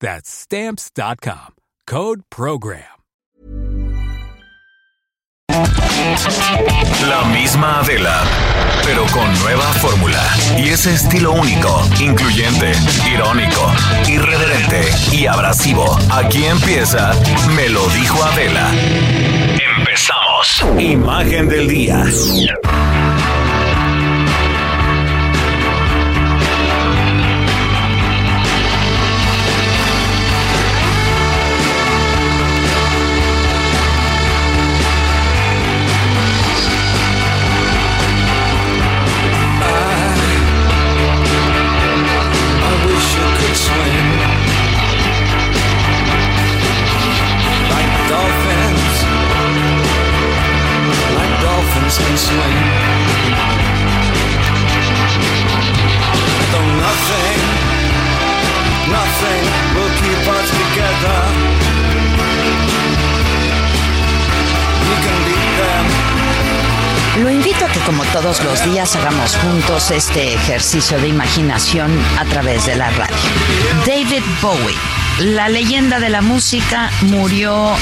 That's stamps.com. Code program. La misma Adela, pero con nueva fórmula y ese estilo único, incluyente, irónico, irreverente y abrasivo. Aquí empieza Me lo dijo Adela. Empezamos. Imagen del día. Todos los días hagamos juntos este ejercicio de imaginación a través de la radio. David Bowie, la leyenda de la música, murió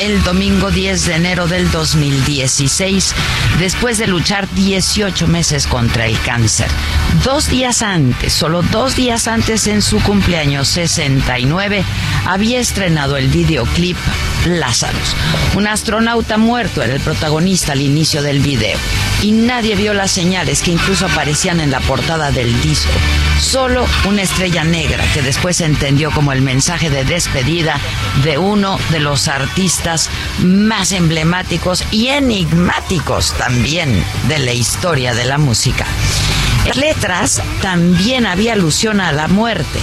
el domingo 10 de enero del 2016 después de luchar 18 meses contra el cáncer. Dos días antes, solo dos días antes en su cumpleaños 69, había estrenado el videoclip Lazarus. Un astronauta muerto era el protagonista al inicio del video y nadie vio las señales que incluso aparecían en la portada del disco. Solo una estrella negra que después se entendió como el mensaje de despedida de uno de los artistas más emblemáticos y enigmáticos también de la historia de la música. Letras también había alusión a la muerte.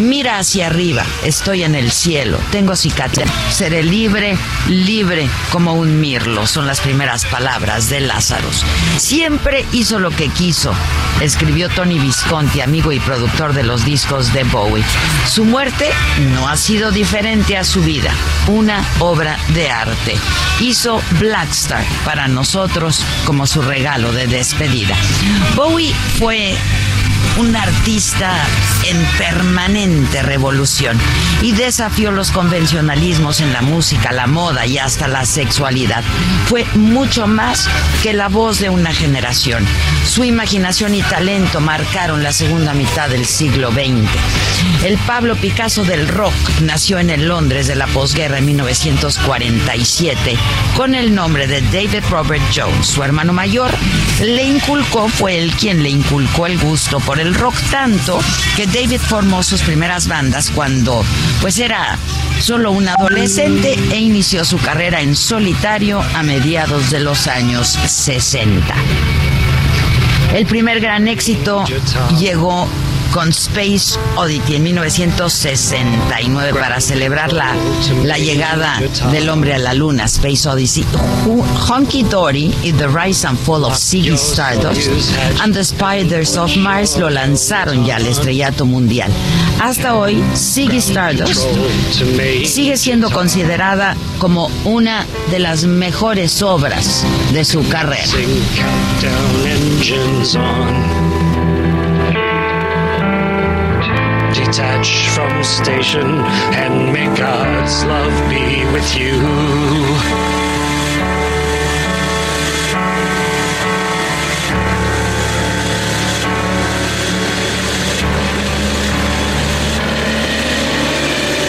Mira hacia arriba, estoy en el cielo, tengo cicatriz, seré libre, libre como un mirlo, son las primeras palabras de Lázaros. Siempre hizo lo que quiso, escribió Tony Visconti, amigo y productor de los discos de Bowie. Su muerte no ha sido diferente a su vida, una obra de arte. Hizo Blackstar para nosotros como su regalo de despedida. Bowie fue 我也 un artista en permanente revolución y desafió los convencionalismos en la música, la moda y hasta la sexualidad. Fue mucho más que la voz de una generación. Su imaginación y talento marcaron la segunda mitad del siglo XX. El Pablo Picasso del rock nació en el Londres de la posguerra en 1947 con el nombre de David Robert Jones. Su hermano mayor le inculcó, fue él quien le inculcó el gusto por el rock tanto que David formó sus primeras bandas cuando pues era solo un adolescente e inició su carrera en solitario a mediados de los años 60. El primer gran éxito llegó con Space Oddity en 1969 para celebrar la, la llegada del hombre a la luna, Space Odyssey. Honky Dory y The Rise and Fall of Ziggy Stardust and the Spiders of Mars lo lanzaron ya al estrellato mundial. Hasta hoy, Ziggy Stardust sigue siendo considerada como una de las mejores obras de su carrera. detach from station, and may God's love be with you.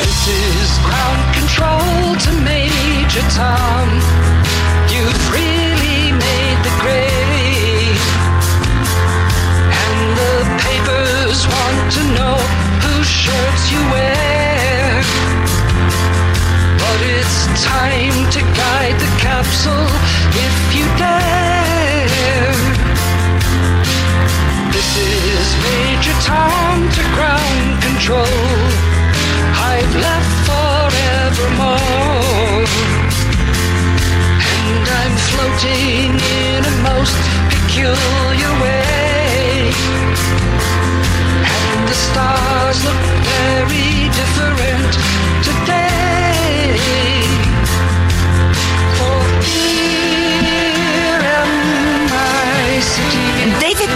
This is ground control to Major Tom. You've really made the grade, and the papers want to know shirts you wear. But it's time to guide the capsule if you dare. This is Major Tom to ground control. I've left forevermore. And I'm floating in a most peculiar way. The stars look very different today.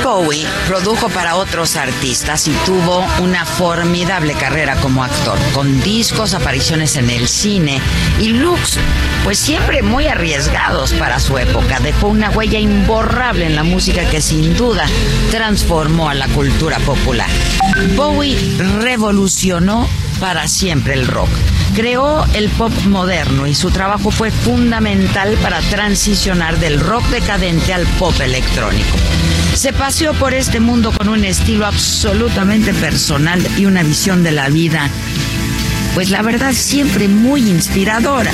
Bowie produjo para otros artistas y tuvo una formidable carrera como actor, con discos, apariciones en el cine y looks, pues siempre muy arriesgados para su época. Dejó una huella imborrable en la música que sin duda transformó a la cultura popular. Bowie revolucionó para siempre el rock. Creó el pop moderno y su trabajo fue fundamental para transicionar del rock decadente al pop electrónico. Se paseó por este mundo con un estilo absolutamente personal y una visión de la vida, pues la verdad siempre muy inspiradora.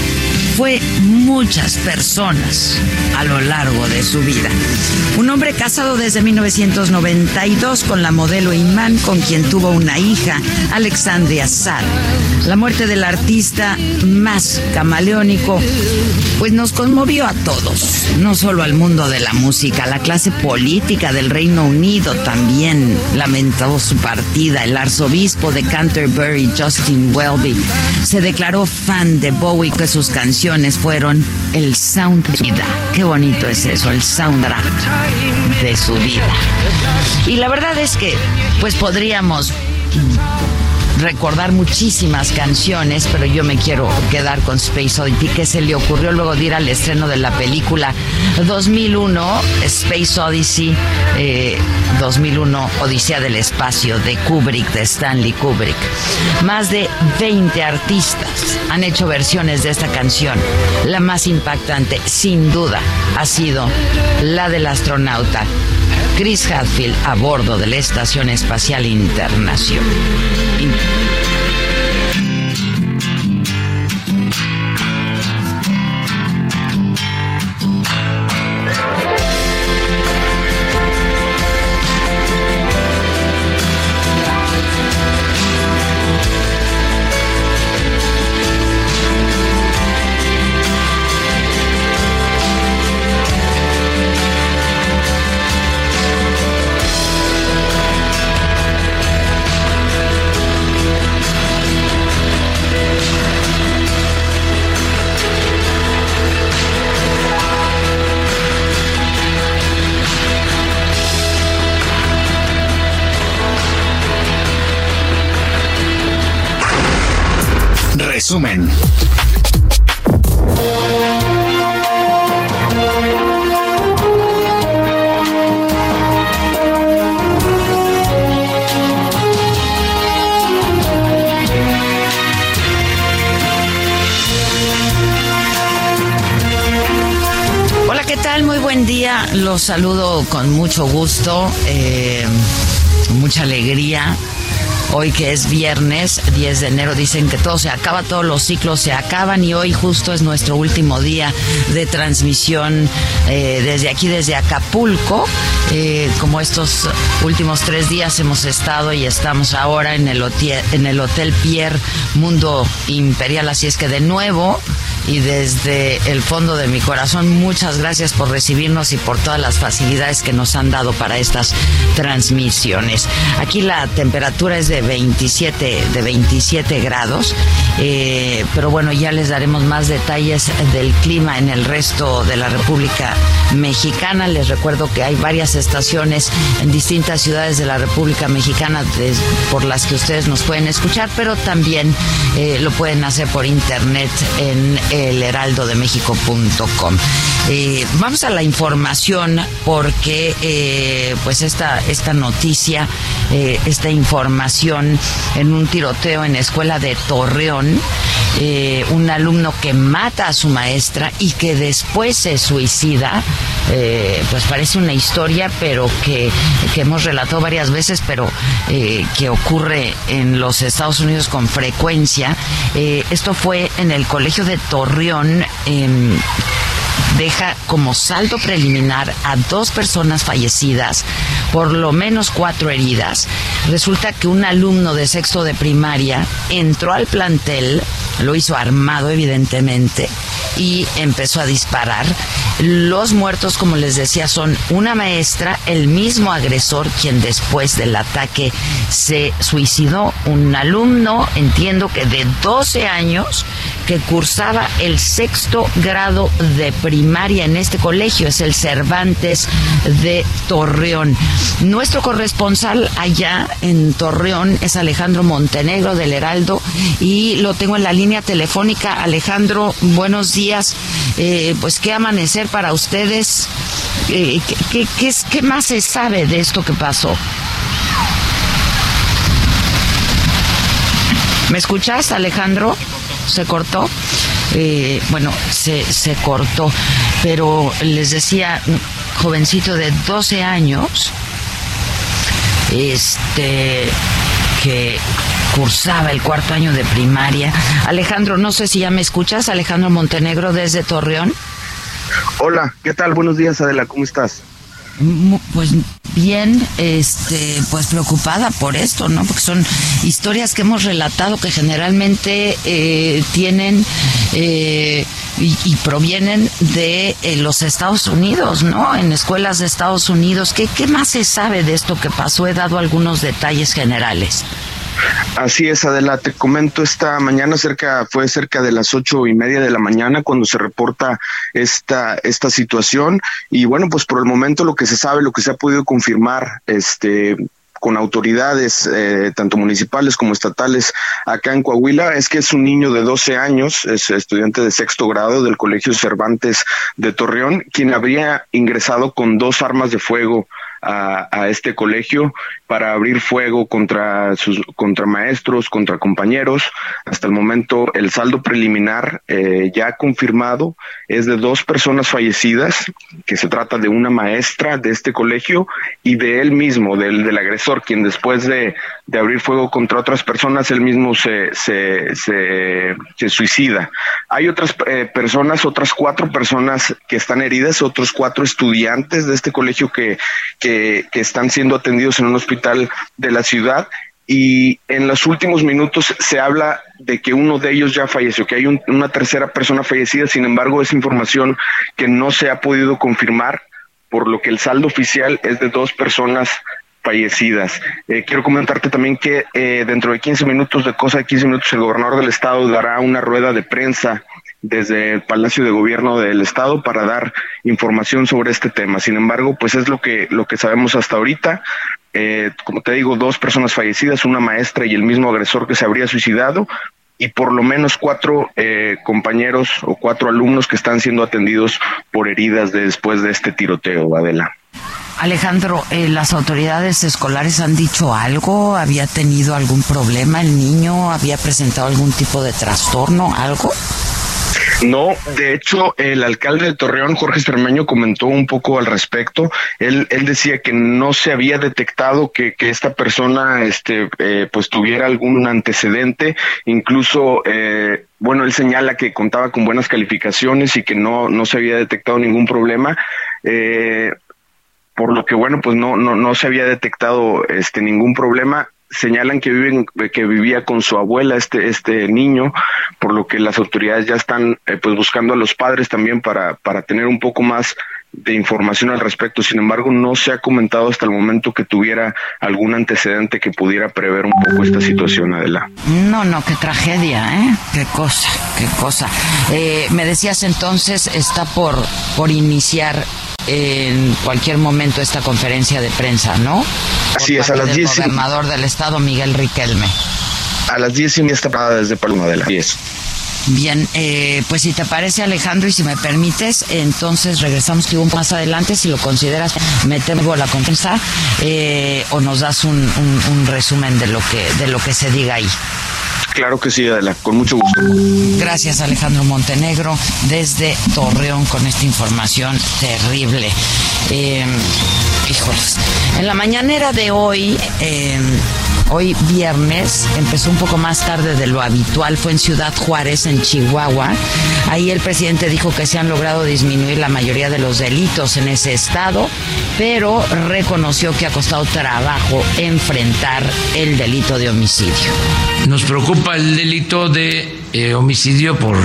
Fue muchas personas a lo largo de su vida. Un hombre casado desde 1992 con la modelo Iman, con quien tuvo una hija, Alexandria Sad. La muerte del artista más camaleónico, pues nos conmovió a todos, no solo al mundo de la música, la clase política del Reino Unido también lamentó su partida. El arzobispo de Canterbury, Justin Welby, se declaró fan de Bowie, que sus canciones fueron el sound de vida. Qué bonito es eso, el soundtrack de su vida. Y la verdad es que, pues podríamos recordar muchísimas canciones, pero yo me quiero quedar con Space Oddity, que se le ocurrió luego de ir al estreno de la película 2001, Space Odyssey, eh, 2001, Odisea del Espacio, de Kubrick, de Stanley Kubrick. Más de 20 artistas han hecho versiones de esta canción. La más impactante, sin duda, ha sido la del astronauta Chris Hadfield a bordo de la Estación Espacial Internacional. Hola, ¿qué tal? Muy buen día. Los saludo con mucho gusto, eh, mucha alegría. Hoy que es viernes 10 de enero, dicen que todo se acaba, todos los ciclos se acaban y hoy justo es nuestro último día de transmisión eh, desde aquí, desde Acapulco. Eh, como estos últimos tres días hemos estado y estamos ahora en el, hotel, en el Hotel Pierre Mundo Imperial, así es que de nuevo y desde el fondo de mi corazón muchas gracias por recibirnos y por todas las facilidades que nos han dado para estas transmisiones. Aquí la temperatura es de 27 de 27 grados, eh, pero bueno ya les daremos más detalles del clima en el resto de la República Mexicana. Les recuerdo que hay varias estaciones en distintas ciudades de la República Mexicana por las que ustedes nos pueden escuchar, pero también eh, lo pueden hacer por internet en elheraldodemexico.com. Eh, vamos a la información porque eh, pues esta, esta noticia, eh, esta información en un tiroteo en la escuela de Torreón, eh, un alumno que mata a su maestra y que después se suicida, eh, pues parece una historia, pero que, que hemos relatado varias veces, pero eh, que ocurre en los Estados Unidos con frecuencia. Esto fue en el colegio de Torreón. Deja como saldo preliminar a dos personas fallecidas, por lo menos cuatro heridas. Resulta que un alumno de sexto de primaria entró al plantel, lo hizo armado evidentemente, y empezó a disparar. Los muertos, como les decía, son una maestra, el mismo agresor quien después del ataque se suicidó, un alumno, entiendo que de 12 años, que cursaba el sexto grado de primaria en este colegio, es el Cervantes de Torreón. Nuestro corresponsal allá en Torreón es Alejandro Montenegro del Heraldo y lo tengo en la línea telefónica. Alejandro, buenos días. Eh, pues qué amanecer para ustedes. Eh, ¿qué, qué, más se sabe de esto que pasó? ¿Me escuchas, Alejandro? ¿Se cortó? Eh, bueno, se, se cortó, pero les decía, jovencito de 12 años, este, que cursaba el cuarto año de primaria. Alejandro, no sé si ya me escuchas, Alejandro Montenegro desde Torreón. Hola, ¿qué tal? Buenos días, Adela, ¿cómo estás? Pues bien, este, pues preocupada por esto, ¿no? Porque son historias que hemos relatado que generalmente eh, tienen eh, y, y provienen de eh, los Estados Unidos, ¿no? En escuelas de Estados Unidos. ¿Qué, ¿Qué más se sabe de esto que pasó? He dado algunos detalles generales. Así es, Adela, te comento esta mañana cerca, fue cerca de las ocho y media de la mañana cuando se reporta esta, esta situación. Y bueno, pues por el momento lo que se sabe, lo que se ha podido confirmar, este, con autoridades, eh, tanto municipales como estatales, acá en Coahuila, es que es un niño de 12 años, es estudiante de sexto grado del Colegio Cervantes de Torreón, quien habría ingresado con dos armas de fuego a, este colegio para abrir fuego contra sus contra maestros, contra compañeros. Hasta el momento el saldo preliminar eh, ya confirmado es de dos personas fallecidas, que se trata de una maestra de este colegio y de él mismo, del, del agresor, quien después de, de abrir fuego contra otras personas, él mismo se, se, se, se suicida. Hay otras eh, personas, otras cuatro personas que están heridas, otros cuatro estudiantes de este colegio que, que, que están siendo atendidos en un hospital de la ciudad y en los últimos minutos se habla de que uno de ellos ya falleció, que hay un- una tercera persona fallecida, sin embargo es información que no se ha podido confirmar, por lo que el saldo oficial es de dos personas fallecidas. Eh, quiero comentarte también que eh, dentro de 15 minutos, de cosa de 15 minutos, el gobernador del estado dará una rueda de prensa desde el Palacio de Gobierno del Estado para dar información sobre este tema. Sin embargo, pues es lo que lo que sabemos hasta ahorita. Eh, como te digo, dos personas fallecidas, una maestra y el mismo agresor que se habría suicidado, y por lo menos cuatro eh, compañeros o cuatro alumnos que están siendo atendidos por heridas de- después de este tiroteo, Adela. Alejandro, eh, ¿las autoridades escolares han dicho algo? ¿Había tenido algún problema el niño? ¿Había presentado algún tipo de trastorno? ¿Algo? No, de hecho, el alcalde de Torreón, Jorge Cermeño, comentó un poco al respecto. Él, él decía que no se había detectado que, que esta persona, este, eh, pues tuviera algún antecedente. Incluso, eh, bueno, él señala que contaba con buenas calificaciones y que no, no se había detectado ningún problema. Eh, por lo que bueno pues no no no se había detectado este ningún problema señalan que viven que vivía con su abuela este este niño por lo que las autoridades ya están eh, pues buscando a los padres también para para tener un poco más de información al respecto. Sin embargo, no se ha comentado hasta el momento que tuviera algún antecedente que pudiera prever un poco esta situación, Adela. No, no, qué tragedia, ¿eh? Qué cosa, qué cosa. Eh, me decías entonces, está por, por iniciar en cualquier momento esta conferencia de prensa, ¿no? Por Así es, a las del 10 y- gobernador del estado, Miguel Riquelme. A las 10 y media está parada desde Palma, Adela. 10. Bien, eh, pues si te parece Alejandro y si me permites, entonces regresamos un más adelante si lo consideras metemos la confianza eh, o nos das un, un, resumen de lo que de lo que se diga ahí. Claro que sí, Adela, con mucho gusto. Gracias Alejandro Montenegro desde Torreón con esta información terrible. Eh, híjoles, en la mañanera de hoy... Eh, Hoy viernes empezó un poco más tarde de lo habitual, fue en Ciudad Juárez, en Chihuahua. Ahí el presidente dijo que se han logrado disminuir la mayoría de los delitos en ese estado, pero reconoció que ha costado trabajo enfrentar el delito de homicidio. Nos preocupa el delito de eh, homicidio por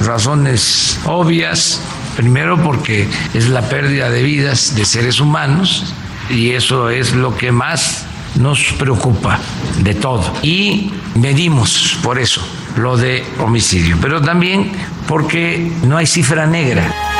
razones obvias. Primero porque es la pérdida de vidas de seres humanos y eso es lo que más nos preocupa de todo y medimos por eso lo de homicidio, pero también porque no hay cifra negra.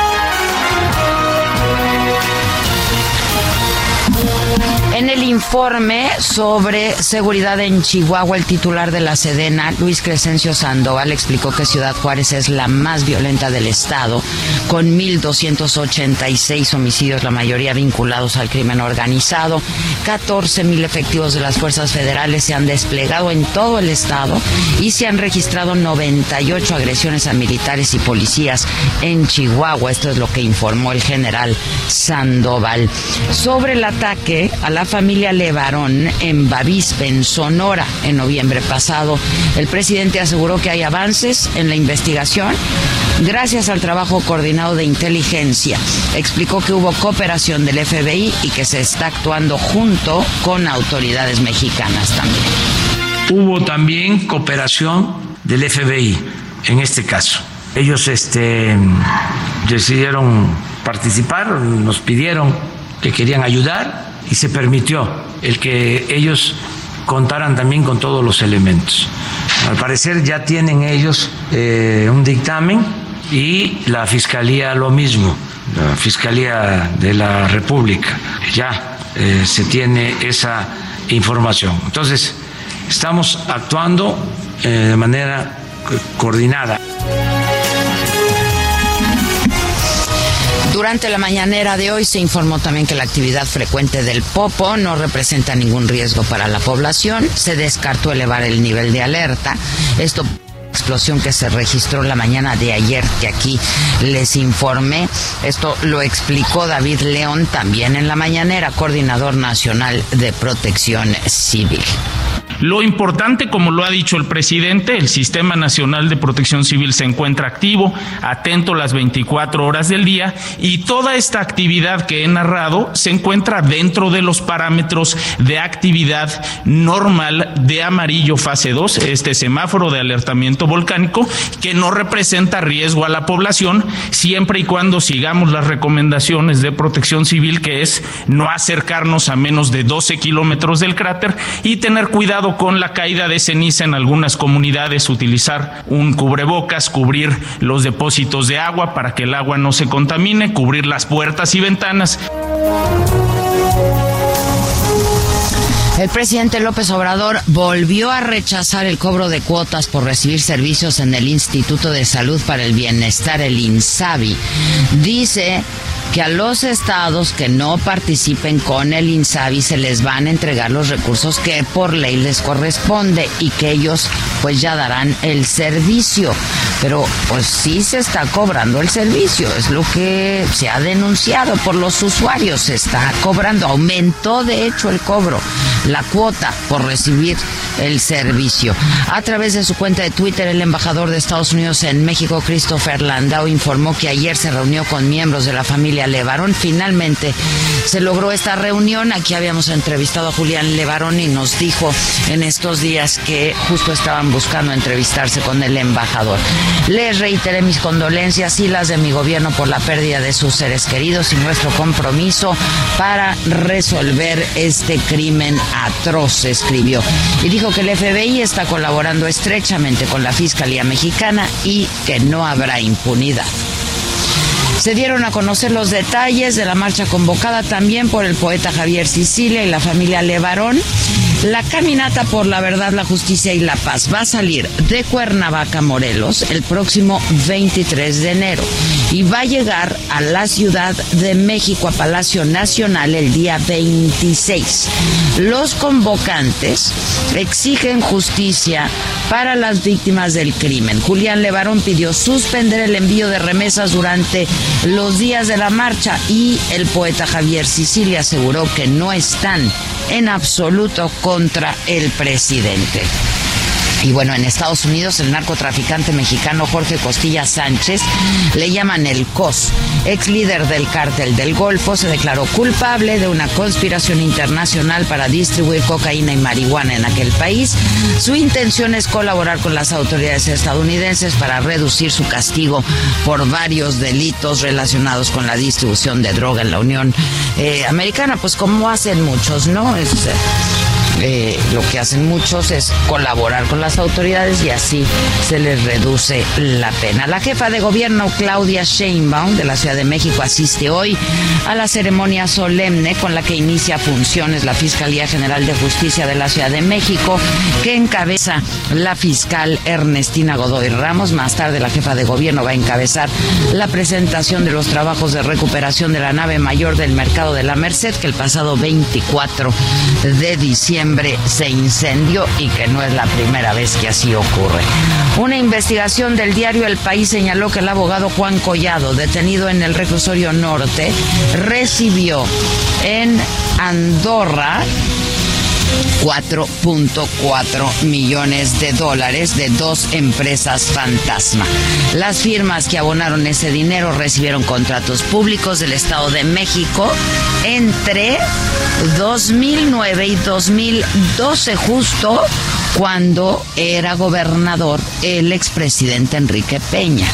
Informe sobre seguridad en Chihuahua, el titular de la Sedena, Luis Crescencio Sandoval, explicó que Ciudad Juárez es la más violenta del estado, con 1.286 homicidios, la mayoría vinculados al crimen organizado. 14.000 efectivos de las fuerzas federales se han desplegado en todo el estado y se han registrado 98 agresiones a militares y policías en Chihuahua. Esto es lo que informó el general Sandoval. Sobre el ataque a la familia Levarón en Bavispe, en Sonora, en noviembre pasado. El presidente aseguró que hay avances en la investigación gracias al trabajo coordinado de inteligencia. Explicó que hubo cooperación del FBI y que se está actuando junto con autoridades mexicanas también. Hubo también cooperación del FBI en este caso. Ellos este, decidieron participar, nos pidieron que querían ayudar y se permitió el que ellos contaran también con todos los elementos. Al parecer ya tienen ellos eh, un dictamen y la Fiscalía lo mismo, la Fiscalía de la República, ya eh, se tiene esa información. Entonces, estamos actuando eh, de manera coordinada. Durante la mañanera de hoy se informó también que la actividad frecuente del Popo no representa ningún riesgo para la población. Se descartó elevar el nivel de alerta. Esto explosión que se registró la mañana de ayer que aquí les informé. Esto lo explicó David León también en la mañanera, coordinador nacional de protección civil. Lo importante, como lo ha dicho el presidente, el Sistema Nacional de Protección Civil se encuentra activo, atento las 24 horas del día y toda esta actividad que he narrado se encuentra dentro de los parámetros de actividad normal de amarillo fase 2, este semáforo de alertamiento volcánico, que no representa riesgo a la población siempre y cuando sigamos las recomendaciones de protección civil, que es no acercarnos a menos de 12 kilómetros del cráter y tener cuidado con la caída de ceniza en algunas comunidades, utilizar un cubrebocas, cubrir los depósitos de agua para que el agua no se contamine, cubrir las puertas y ventanas. El presidente López Obrador volvió a rechazar el cobro de cuotas por recibir servicios en el Instituto de Salud para el Bienestar, el INSABI. Dice que a los estados que no participen con el INSABI se les van a entregar los recursos que por ley les corresponde y que ellos pues ya darán el servicio. Pero pues sí se está cobrando el servicio, es lo que se ha denunciado por los usuarios, se está cobrando, aumentó de hecho el cobro, la cuota por recibir el servicio. A través de su cuenta de Twitter, el embajador de Estados Unidos en México, Christopher Landau, informó que ayer se reunió con miembros de la familia Levarón. Finalmente se logró esta reunión. Aquí habíamos entrevistado a Julián Levarón y nos dijo en estos días que justo estaban buscando entrevistarse con el embajador. Les reiteré mis condolencias y las de mi gobierno por la pérdida de sus seres queridos y nuestro compromiso para resolver este crimen atroz, escribió. Y dijo que el FBI está colaborando estrechamente con la Fiscalía Mexicana y que no habrá impunidad. Se dieron a conocer los detalles de la marcha convocada también por el poeta Javier Sicilia y la familia Levarón. La caminata por la verdad, la justicia y la paz va a salir de Cuernavaca, Morelos, el próximo 23 de enero y va a llegar a la Ciudad de México, a Palacio Nacional, el día 26. Los convocantes exigen justicia para las víctimas del crimen. Julián Levarón pidió suspender el envío de remesas durante los días de la marcha y el poeta Javier Sicilia aseguró que no están en absoluto contra el presidente. Y bueno, en Estados Unidos el narcotraficante mexicano Jorge Costilla Sánchez, le llaman el COS, ex líder del cártel del Golfo, se declaró culpable de una conspiración internacional para distribuir cocaína y marihuana en aquel país. Su intención es colaborar con las autoridades estadounidenses para reducir su castigo por varios delitos relacionados con la distribución de droga en la Unión eh, Americana, pues como hacen muchos, ¿no? Es, eh, lo que hacen muchos es colaborar con las autoridades y así se les reduce la pena. La jefa de gobierno Claudia Sheinbaum de la Ciudad de México asiste hoy a la ceremonia solemne con la que inicia funciones la Fiscalía General de Justicia de la Ciudad de México que encabeza la fiscal Ernestina Godoy Ramos. Más tarde la jefa de gobierno va a encabezar la presentación de los trabajos de recuperación de la nave mayor del mercado de la Merced que el pasado 24 de diciembre se incendió y que no es la primera vez que así ocurre. Una investigación del diario El País señaló que el abogado Juan Collado, detenido en el reclusorio norte, recibió en Andorra 4.4 millones de dólares de dos empresas fantasma. Las firmas que abonaron ese dinero recibieron contratos públicos del Estado de México entre 2009 y 2012 justo cuando era gobernador el expresidente Enrique Peña.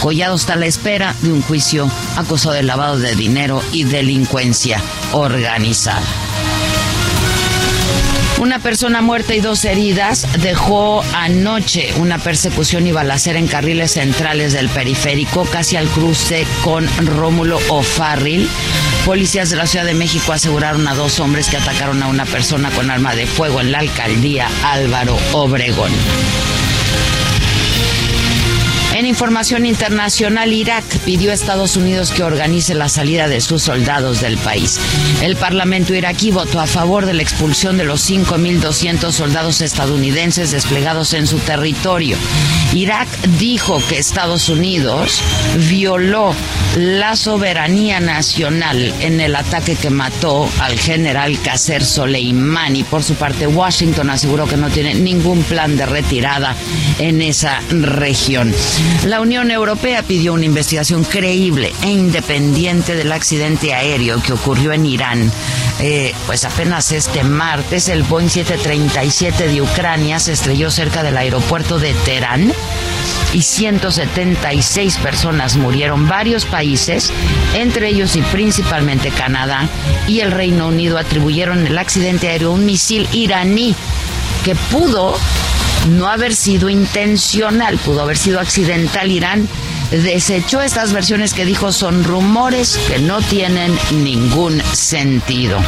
Collado está a la espera de un juicio acusado de lavado de dinero y delincuencia organizada. Una persona muerta y dos heridas dejó anoche una persecución y balacera en carriles centrales del periférico, casi al cruce con Rómulo O'Farrill. Policías de la Ciudad de México aseguraron a dos hombres que atacaron a una persona con arma de fuego en la alcaldía Álvaro Obregón. En información internacional, Irak pidió a Estados Unidos que organice la salida de sus soldados del país. El Parlamento iraquí votó a favor de la expulsión de los 5.200 soldados estadounidenses desplegados en su territorio. Irak dijo que Estados Unidos violó la soberanía nacional en el ataque que mató al general Qasser Soleimani. Por su parte, Washington aseguró que no tiene ningún plan de retirada en esa región. La Unión Europea pidió una investigación creíble e independiente del accidente aéreo que ocurrió en Irán. Eh, pues apenas este martes el Boeing 737 de Ucrania se estrelló cerca del aeropuerto de Teherán y 176 personas murieron. Varios países, entre ellos y principalmente Canadá y el Reino Unido, atribuyeron el accidente aéreo a un misil iraní que pudo no haber sido intencional, pudo haber sido accidental. Irán desechó estas versiones que dijo son rumores que no tienen ningún sentido.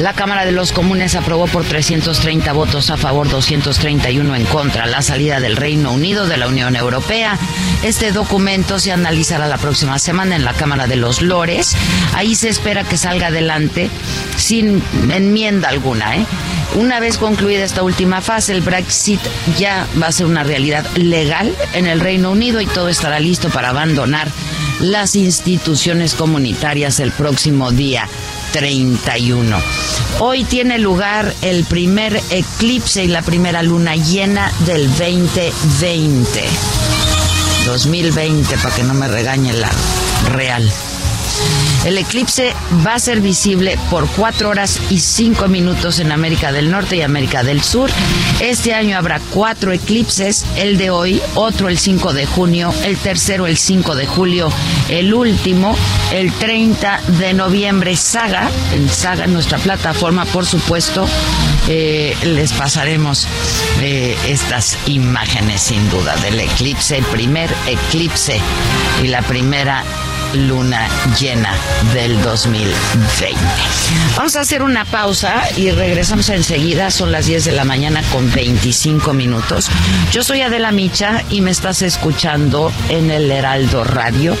La Cámara de los Comunes aprobó por 330 votos a favor, 231 en contra la salida del Reino Unido de la Unión Europea. Este documento se analizará la próxima semana en la Cámara de los Lores. Ahí se espera que salga adelante sin enmienda alguna. ¿eh? Una vez concluida esta última fase, el Brexit ya va a ser una realidad legal en el Reino Unido y todo estará listo para abandonar las instituciones comunitarias el próximo día 31. Hoy tiene lugar el primer eclipse y la primera luna llena del 2020. 2020, para que no me regañe la real. El eclipse va a ser visible por 4 horas y 5 minutos en América del Norte y América del Sur. Este año habrá cuatro eclipses, el de hoy, otro el 5 de junio, el tercero el 5 de julio, el último el 30 de noviembre. Saga, en Saga, nuestra plataforma, por supuesto, eh, les pasaremos eh, estas imágenes sin duda del eclipse, el primer eclipse y la primera luna llena del 2020. Vamos a hacer una pausa y regresamos enseguida. Son las 10 de la mañana con 25 minutos. Yo soy Adela Micha y me estás escuchando en el Heraldo Radio.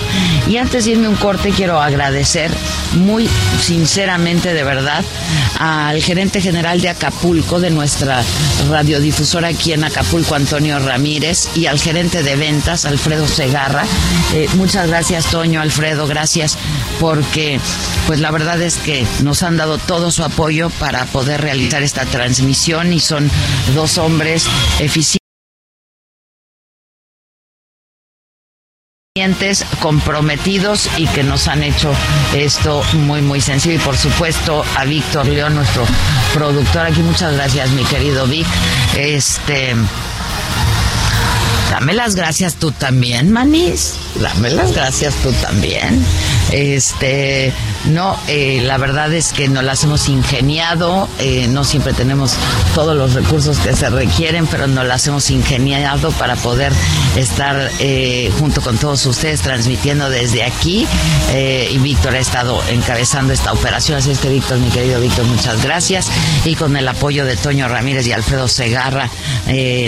Y antes de irme un corte, quiero agradecer muy sinceramente, de verdad, al gerente general de Acapulco, de nuestra radiodifusora aquí en Acapulco, Antonio Ramírez, y al gerente de ventas, Alfredo Segarra. Eh, muchas gracias, Toño, Alfredo, gracias, porque pues la verdad es que nos han dado todo su apoyo para poder realizar esta transmisión y son dos hombres eficientes comprometidos y que nos han hecho esto muy muy sencillo. Y por supuesto a Víctor León nuestro productor. Aquí muchas gracias mi querido Vic. Este dame las gracias tú también Manis. Dame las gracias tú también. Este no, eh, la verdad es que nos las hemos ingeniado, eh, no siempre tenemos todos los recursos que se requieren, pero nos las hemos ingeniado para poder estar eh, junto con todos ustedes transmitiendo desde aquí. y Víctor ha estado encabezando esta operación, así es que Víctor, mi querido Víctor, muchas gracias. Y con el apoyo de Toño Ramírez y Alfredo Segarra,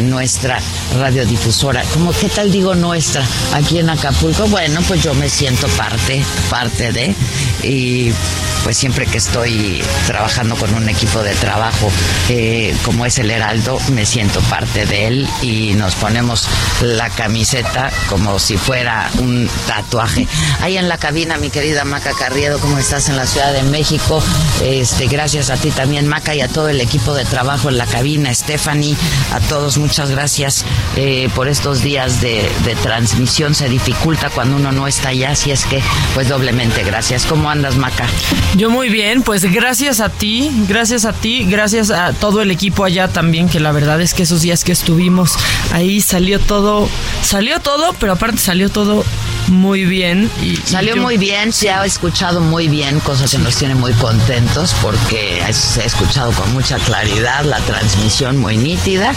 nuestra radiodifusora. ¿Cómo, ¿Qué tal digo nuestra? Aquí en Acapulco, bueno, pues yo me siento parte, parte de y pues siempre que estoy trabajando con un equipo de trabajo eh, como es el Heraldo, me siento parte de él y nos ponemos la camiseta como si fuera un tatuaje. Ahí en la cabina, mi querida Maca Carriedo, ¿cómo estás en la Ciudad de México? Este, gracias a ti también, Maca, y a todo el equipo de trabajo en la cabina, Stephanie, a todos, muchas gracias eh, por estos días de, de transmisión. Se dificulta cuando uno no está allá, así es que, pues doblemente gracias. ¿Cómo andas, Maca? Yo muy bien, pues gracias a ti, gracias a ti, gracias a todo el equipo allá también, que la verdad es que esos días que estuvimos ahí salió todo, salió todo, pero aparte salió todo muy bien. Y, Salió muy bien, se ha escuchado muy bien, cosa que nos tiene muy contentos porque se ha escuchado con mucha claridad, la transmisión muy nítida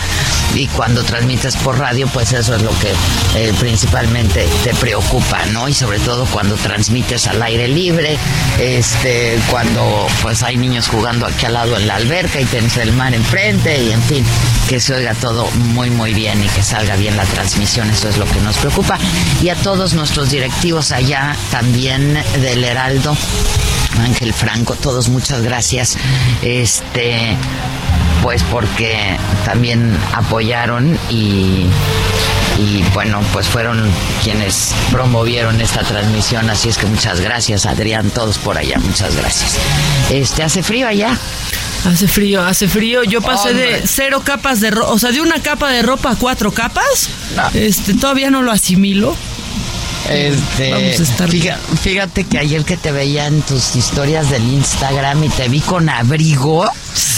y cuando transmites por radio pues eso es lo que eh, principalmente te preocupa, ¿no? Y sobre todo cuando transmites al aire libre, este, cuando pues hay niños jugando aquí al lado en la alberca y tienes el mar enfrente y en fin, que se oiga todo muy muy bien y que salga bien la transmisión, eso es lo que nos preocupa. Y a todos nuestros directivos allá también del Heraldo, Ángel Franco, todos muchas gracias. Este, pues porque también apoyaron y y bueno, pues fueron quienes promovieron esta transmisión, así es que muchas gracias Adrián, todos por allá, muchas gracias. Este, ¿hace frío allá? Hace frío, hace frío. Yo pasé de cero capas de ropa, o sea, de una capa de ropa a cuatro capas. Este, todavía no lo asimilo. Este, fíjate, que ayer que te veía en tus historias del Instagram y te vi con abrigo,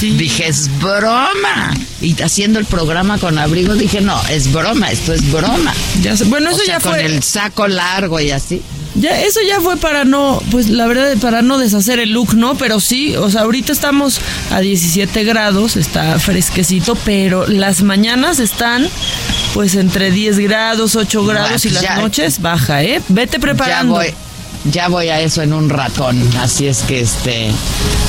dije, es broma. Y haciendo el programa con abrigo, dije, no, es broma, esto es broma. Ya bueno, eso ya fue. Con el saco largo y así. Ya, eso ya fue para no, pues la verdad, para no deshacer el look, ¿no? Pero sí, o sea, ahorita estamos a 17 grados, está fresquecito, pero las mañanas están pues entre 10 grados, 8 grados y las noches baja, ¿eh? Vete preparando. Ya voy, ya voy a eso en un ratón, así es que este,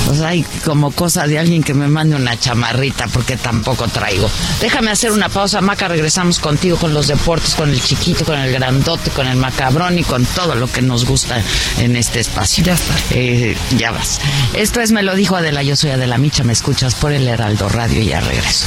pues hay como cosa de alguien que me mande una chamarrita porque tampoco traigo. Déjame hacer una pausa, Maca, regresamos contigo con los deportes, con el chiquito, con el grandote, con el macabrón y con todo lo que nos gusta en este espacio. Ya está. Eh, ya vas. Esto es Me lo dijo Adela, yo soy Adela Micha, me escuchas por el Heraldo Radio y ya regreso.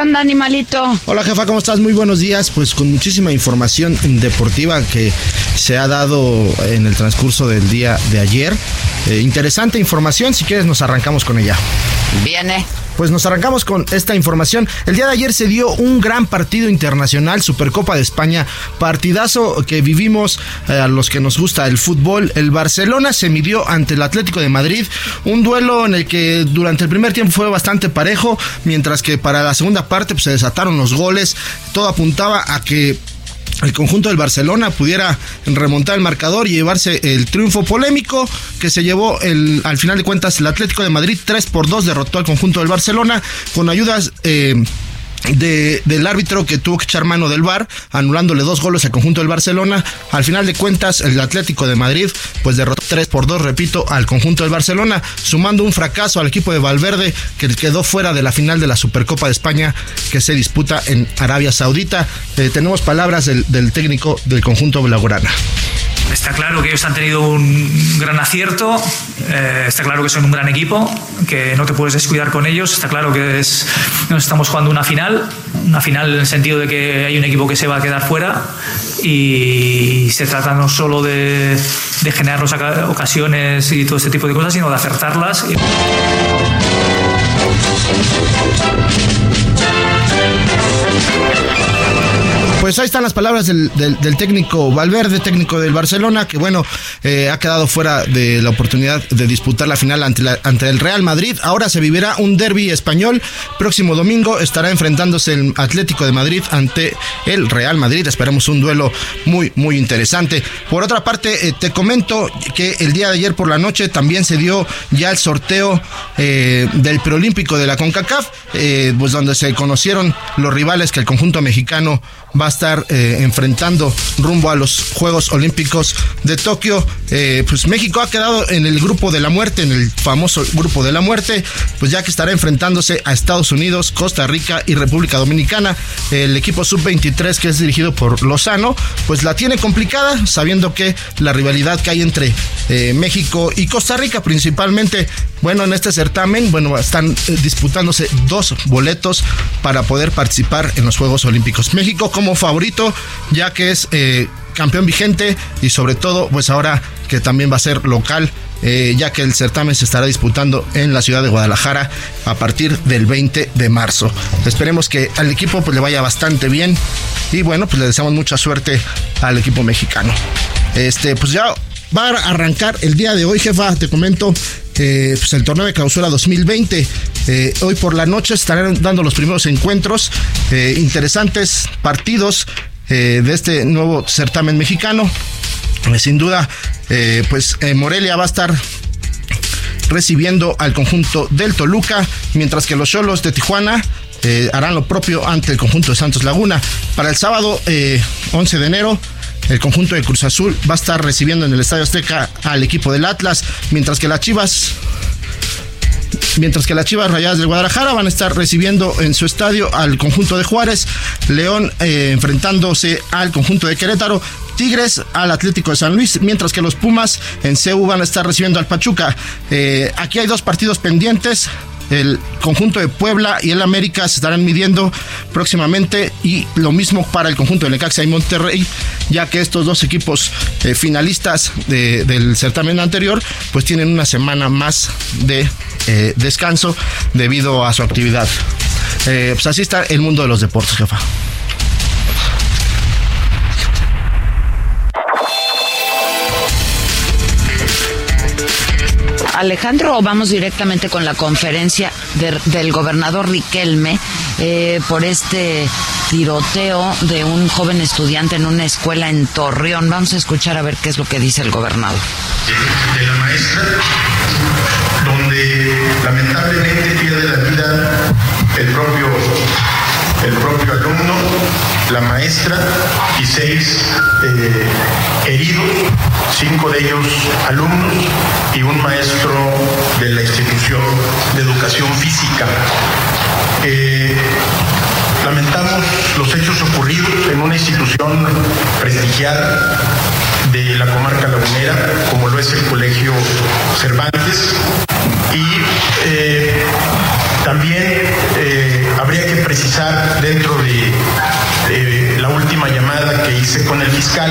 onda, animalito? Hola, jefa, ¿cómo estás? Muy buenos días. Pues con muchísima información deportiva que se ha dado en el transcurso del día de ayer. Eh, interesante información, si quieres nos arrancamos con ella. Viene. Pues nos arrancamos con esta información. El día de ayer se dio un gran partido internacional, Supercopa de España, partidazo que vivimos eh, a los que nos gusta el fútbol. El Barcelona se midió ante el Atlético de Madrid, un duelo en el que durante el primer tiempo fue bastante parejo, mientras que para la segunda parte pues, se desataron los goles. Todo apuntaba a que el conjunto del Barcelona pudiera remontar el marcador y llevarse el triunfo polémico que se llevó el, al final de cuentas el Atlético de Madrid 3 por 2 derrotó al conjunto del Barcelona con ayudas eh, de, del árbitro que tuvo que echar mano del VAR, anulándole dos goles al conjunto del Barcelona. Al final de cuentas, el Atlético de Madrid pues derrotó 3 por 2, repito, al conjunto del Barcelona, sumando un fracaso al equipo de Valverde que quedó fuera de la final de la Supercopa de España que se disputa en Arabia Saudita. Eh, tenemos palabras del, técnico del conjunto blaugrana. Está claro que ellos han tenido un gran acierto, eh, está claro que son un gran equipo, que no te puedes descuidar con ellos, está claro que es, nos estamos jugando una final, una final en el sentido de que hay un equipo que se va a quedar fuera y se trata no solo de, de generar ocasiones y todo este tipo de cosas, sino de acertarlas. Pues ahí están las palabras del, técnico Valverde, técnico del Barcelona, que bueno, eh, ha quedado fuera de la oportunidad de disputar la final ante, el Real Madrid. Ahora se vivirá un derby español. Próximo domingo estará enfrentándose el Atlético de Madrid ante el Real Madrid. Esperamos un duelo muy, muy interesante. Por otra parte, eh, te comento que el día de ayer por la noche también se dio ya el sorteo eh, del preolímpico de la CONCACAF, pues donde se conocieron los rivales que el conjunto mexicano va a estar eh, enfrentando rumbo a los Juegos Olímpicos de Tokio. Eh, pues México ha quedado en el grupo de la muerte, en el famoso grupo de la muerte, pues ya que estará enfrentándose a Estados Unidos, Costa Rica y República Dominicana. El equipo sub-23 que es dirigido por Lozano, pues la tiene complicada, sabiendo que la rivalidad que hay entre eh, México y Costa Rica principalmente, bueno, en este certamen, bueno, están disputándose dos boletos para poder participar en los Juegos Olímpicos. México como favorito, ya que es eh, campeón vigente y sobre todo, pues ahora que también va a ser local, eh, ya que el certamen se estará disputando en la ciudad de Guadalajara a partir del 20 de marzo. Esperemos que al equipo pues, le vaya bastante bien y bueno, pues le deseamos mucha suerte al equipo mexicano. Este, pues ya va a arrancar el día de hoy, jefa, te comento. Pues el torneo de clausura 2020. Eh, hoy por la noche estarán dando los primeros encuentros, eh, interesantes partidos eh, de este nuevo certamen mexicano. Sin duda, pues Morelia va a estar recibiendo al conjunto del Toluca, mientras que los Cholos de Tijuana harán lo propio ante el conjunto de Santos Laguna. Para el sábado eh, 11 de enero, el conjunto de Cruz Azul va a estar recibiendo en el Estadio Azteca al equipo del Atlas, mientras que las Chivas mientras que las Chivas Rayadas del Guadalajara van a estar recibiendo en su estadio al conjunto de Juárez, León eh, enfrentándose al conjunto de Querétaro, Tigres al Atlético de San Luis, mientras que los Pumas en CEU van a estar recibiendo al Pachuca. Eh, aquí hay dos partidos pendientes. El conjunto de Puebla y el América se estarán midiendo próximamente y lo mismo para el conjunto de Necaxa y Monterrey, ya que estos dos equipos eh, finalistas de, del certamen anterior pues tienen una semana más de eh, descanso debido a su actividad. Eh, pues así está el mundo de los deportes, jefa. Alejandro, o vamos directamente con la conferencia de- del gobernador Riquelme eh, por este tiroteo de un joven estudiante en una escuela en Torreón. Vamos a escuchar a ver qué es lo que dice el gobernador. de la maestra, donde lamentablemente pierde la vida el propio, el propio alumno, la maestra y seis eh, heridos, cinco de ellos alumnos y un maestro de la institución de educación física. Eh, lamentamos los hechos ocurridos en una institución prestigiada de la comarca lagunera, como lo es el Colegio Cervantes. Y eh, también habría que precisar dentro de que hice con el fiscal,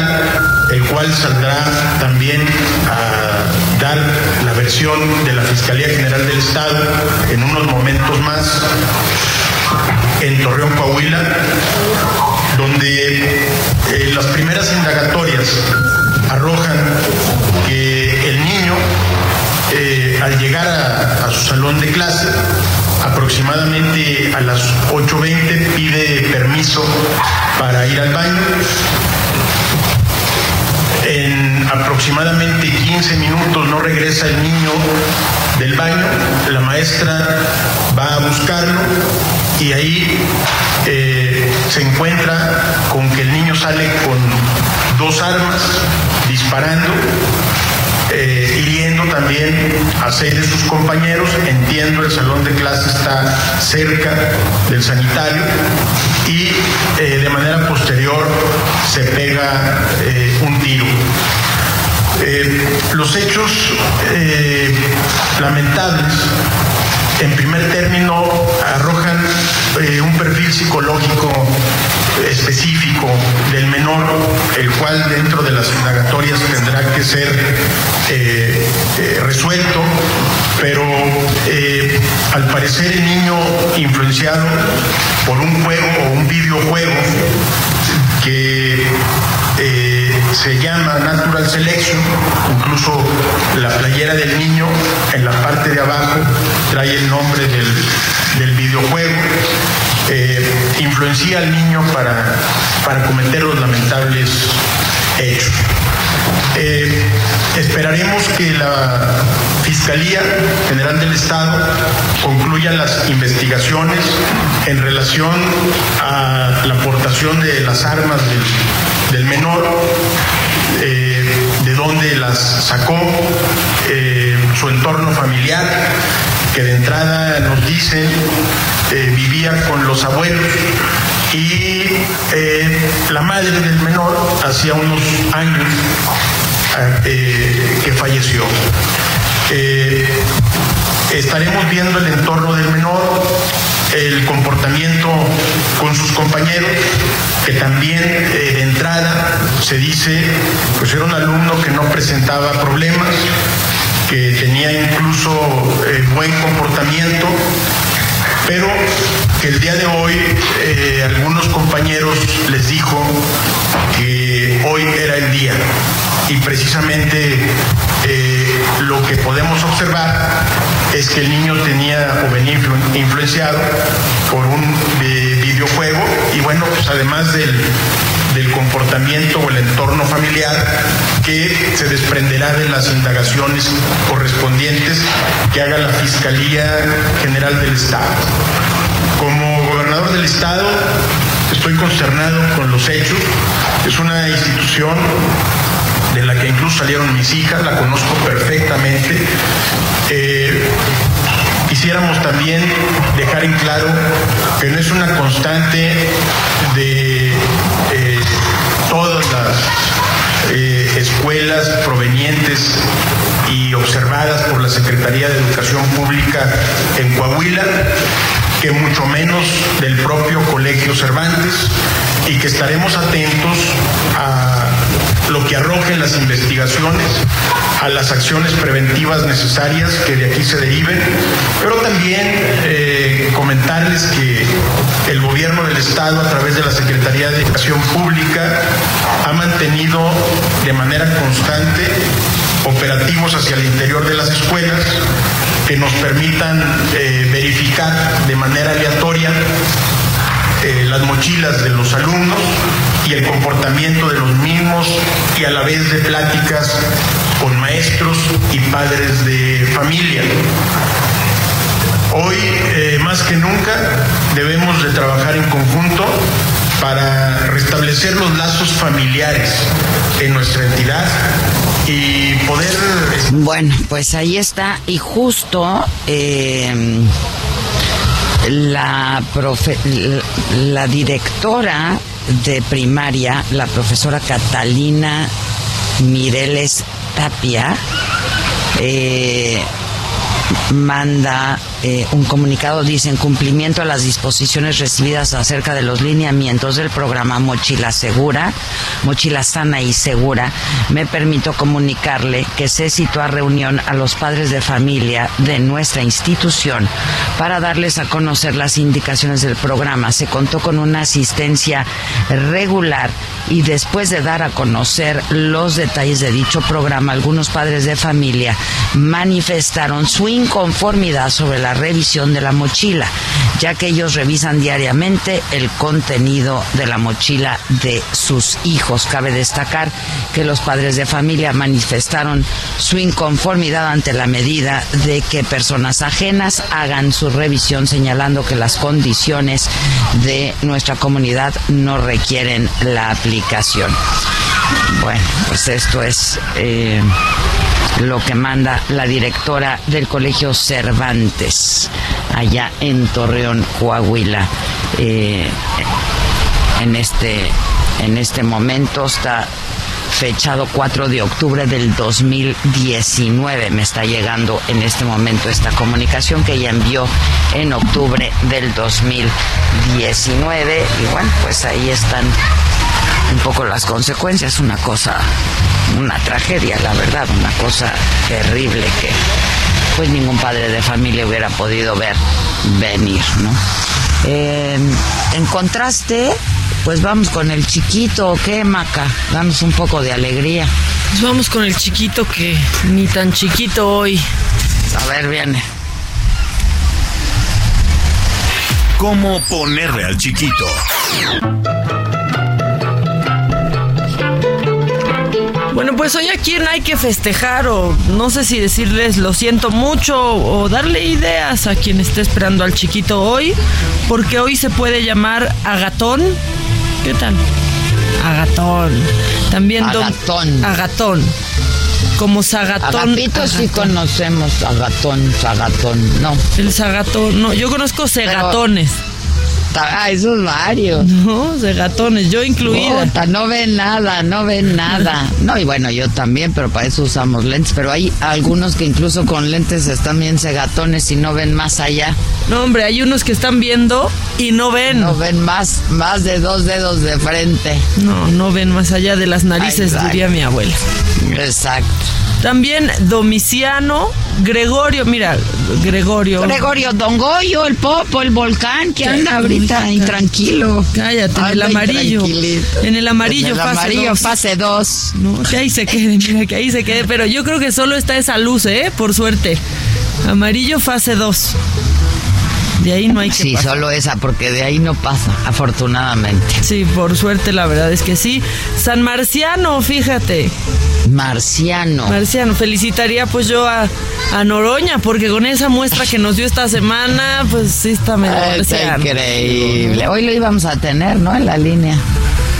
el cual saldrá también a dar la versión de la Fiscalía General del Estado en unos momentos más en Torreón, Coahuila, donde eh, las primeras indagatorias arrojan que el niño, eh, al llegar a, su salón de clase, aproximadamente a las 8.20 pide permiso para ir al baño. En aproximadamente 15 minutos no regresa el niño del baño, la maestra va a buscarlo y ahí eh, se encuentra con que el niño sale con dos armas disparando, eh, hiriendo también a seis de sus compañeros. Entiendo, el salón de clase está cerca del sanitario y eh, de manera posterior se pega un tiro. los hechos lamentables en primer término arrojan eh, un perfil psicológico específico del menor, el cual dentro de las indagatorias tendrá que ser eh, eh, resuelto, pero al parecer el niño influenciado por un juego o un videojuego que se llama Natural Selection, incluso la playera del niño en la parte de abajo trae el nombre del, videojuego, eh, influencia al niño para, para cometer los lamentables hechos. Eh, esperaremos que la Fiscalía General del Estado concluya las investigaciones en relación a la aportación de las armas del, menor, eh, de dónde las sacó, eh, su entorno familiar, que de entrada nos dicen vivía con los abuelos y eh, la madre del menor hacía unos años eh, que falleció. Eh, estaremos viendo el entorno del menor, el comportamiento con sus compañeros, que también de entrada se dice, pues era un alumno que no presentaba problemas, que tenía incluso buen comportamiento, pero que el día de hoy eh, algunos compañeros les dijo que hoy era el día. Y precisamente eh, lo que podemos observar es que el niño tenía o venía influenciado por un eh, videojuego. Y bueno, pues además del, del comportamiento o el entorno familiar que se desprenderá de las indagaciones correspondientes que haga la Fiscalía General del Estado. Como gobernador del Estado estoy consternado con los hechos. Es una institución de la que incluso salieron mis hijas, la conozco perfectamente. Eh, quisiéramos también dejar en claro que no es una constante de eh, todas las eh, escuelas provenientes y observadas por la Secretaría de Educación Pública en Coahuila que mucho menos del propio Colegio Cervantes y que estaremos atentos a lo que arrojen las investigaciones, a las acciones preventivas necesarias que de aquí se deriven, pero también eh, comentarles que el gobierno del Estado a través de la Secretaría de Educación Pública ha mantenido de manera constante operativos hacia el interior de las escuelas que nos permitan eh, verificar de manera aleatoria eh, las mochilas de los alumnos y el comportamiento de los mismos y a la vez de pláticas con maestros y padres de familia. Hoy, eh, más que nunca, debemos de trabajar en conjunto para restablecer los lazos familiares en nuestra entidad y poder... Bueno, pues ahí está. Y justo eh, la, la directora de primaria, la profesora Catalina Mireles Tapia, eh, manda eh, un comunicado, dice, en cumplimiento a las disposiciones recibidas acerca de los lineamientos del programa Mochila Segura, Mochila Sana y Segura, me permito comunicarle que se citó a reunión a los padres de familia de nuestra institución para darles a conocer las indicaciones del programa. Se contó con una asistencia regular y después de dar a conocer los detalles de dicho programa, algunos padres de familia manifestaron su inconformidad sobre la revisión de la mochila, ya que ellos revisan diariamente el contenido de la mochila de sus hijos. Cabe destacar que los padres de familia manifestaron su inconformidad ante la medida de que personas ajenas hagan su revisión señalando que las condiciones de nuestra comunidad no requieren la aplicación. Bueno, pues esto es eh, lo que manda la directora del Colegio Cervantes, allá en Torreón, Coahuila. Eh, en este, en este momento está fechado 4 de octubre del 2019. Me está llegando en este momento esta comunicación que ella envió en octubre del 2019. Y bueno, pues ahí están un poco las consecuencias, una cosa, una tragedia, la verdad, una cosa terrible que pues ningún padre de familia hubiera podido ver venir, ¿no? Eh, en contraste, pues vamos con el chiquito, ¿qué, Maca? Damos un poco de alegría. Pues vamos con el chiquito que ni tan chiquito hoy. A ver, viene. ¿Cómo ponerle al chiquito? Bueno, pues hoy a quién hay que festejar o no sé si decirles lo siento mucho o darle ideas a quien esté esperando al chiquito hoy, porque hoy se puede llamar Agatón. ¿Qué tal? Agatón. También don- Agatón. Agatón. Como Sagatón. Agapito sí Agatón. conocemos, Agatón, Sagatón, no. El Sagatón, no, yo conozco Segatones. Ah, esos varios. No, Segatones, yo incluida. No ven nada, no ven nada. No, y bueno, yo también, pero para eso usamos lentes. Pero hay algunos que incluso con lentes están bien cegatones y no ven más allá. No, hombre, hay unos que están viendo y no ven. No ven más, más de dos dedos de frente. No, no ven más allá de las narices, Exacto. diría mi abuela. Exacto. También Domiciano, Gregorio, mira, Gregorio. Gregorio Don Goyo, el Popo, el volcán que anda ahorita tranquilo. Cállate, en el amarillo. En el amarillo, En el fase amarillo, dos. fase 2. No, que ahí se quede, mira, que ahí se quede. Pero yo creo que solo está esa luz, ¿eh? Por suerte. Amarillo, fase 2. De ahí no hay que Sí, pasar. solo esa, porque de ahí no pasa, afortunadamente. Sí, por suerte, la verdad es que sí. San Marciano, fíjate. Marciano. Marciano, felicitaría pues yo a, a Noroña, porque con esa muestra que nos dio esta semana, pues sí está medio Ah, Está marciano. increíble. Hoy lo íbamos a tener, ¿no? En la línea.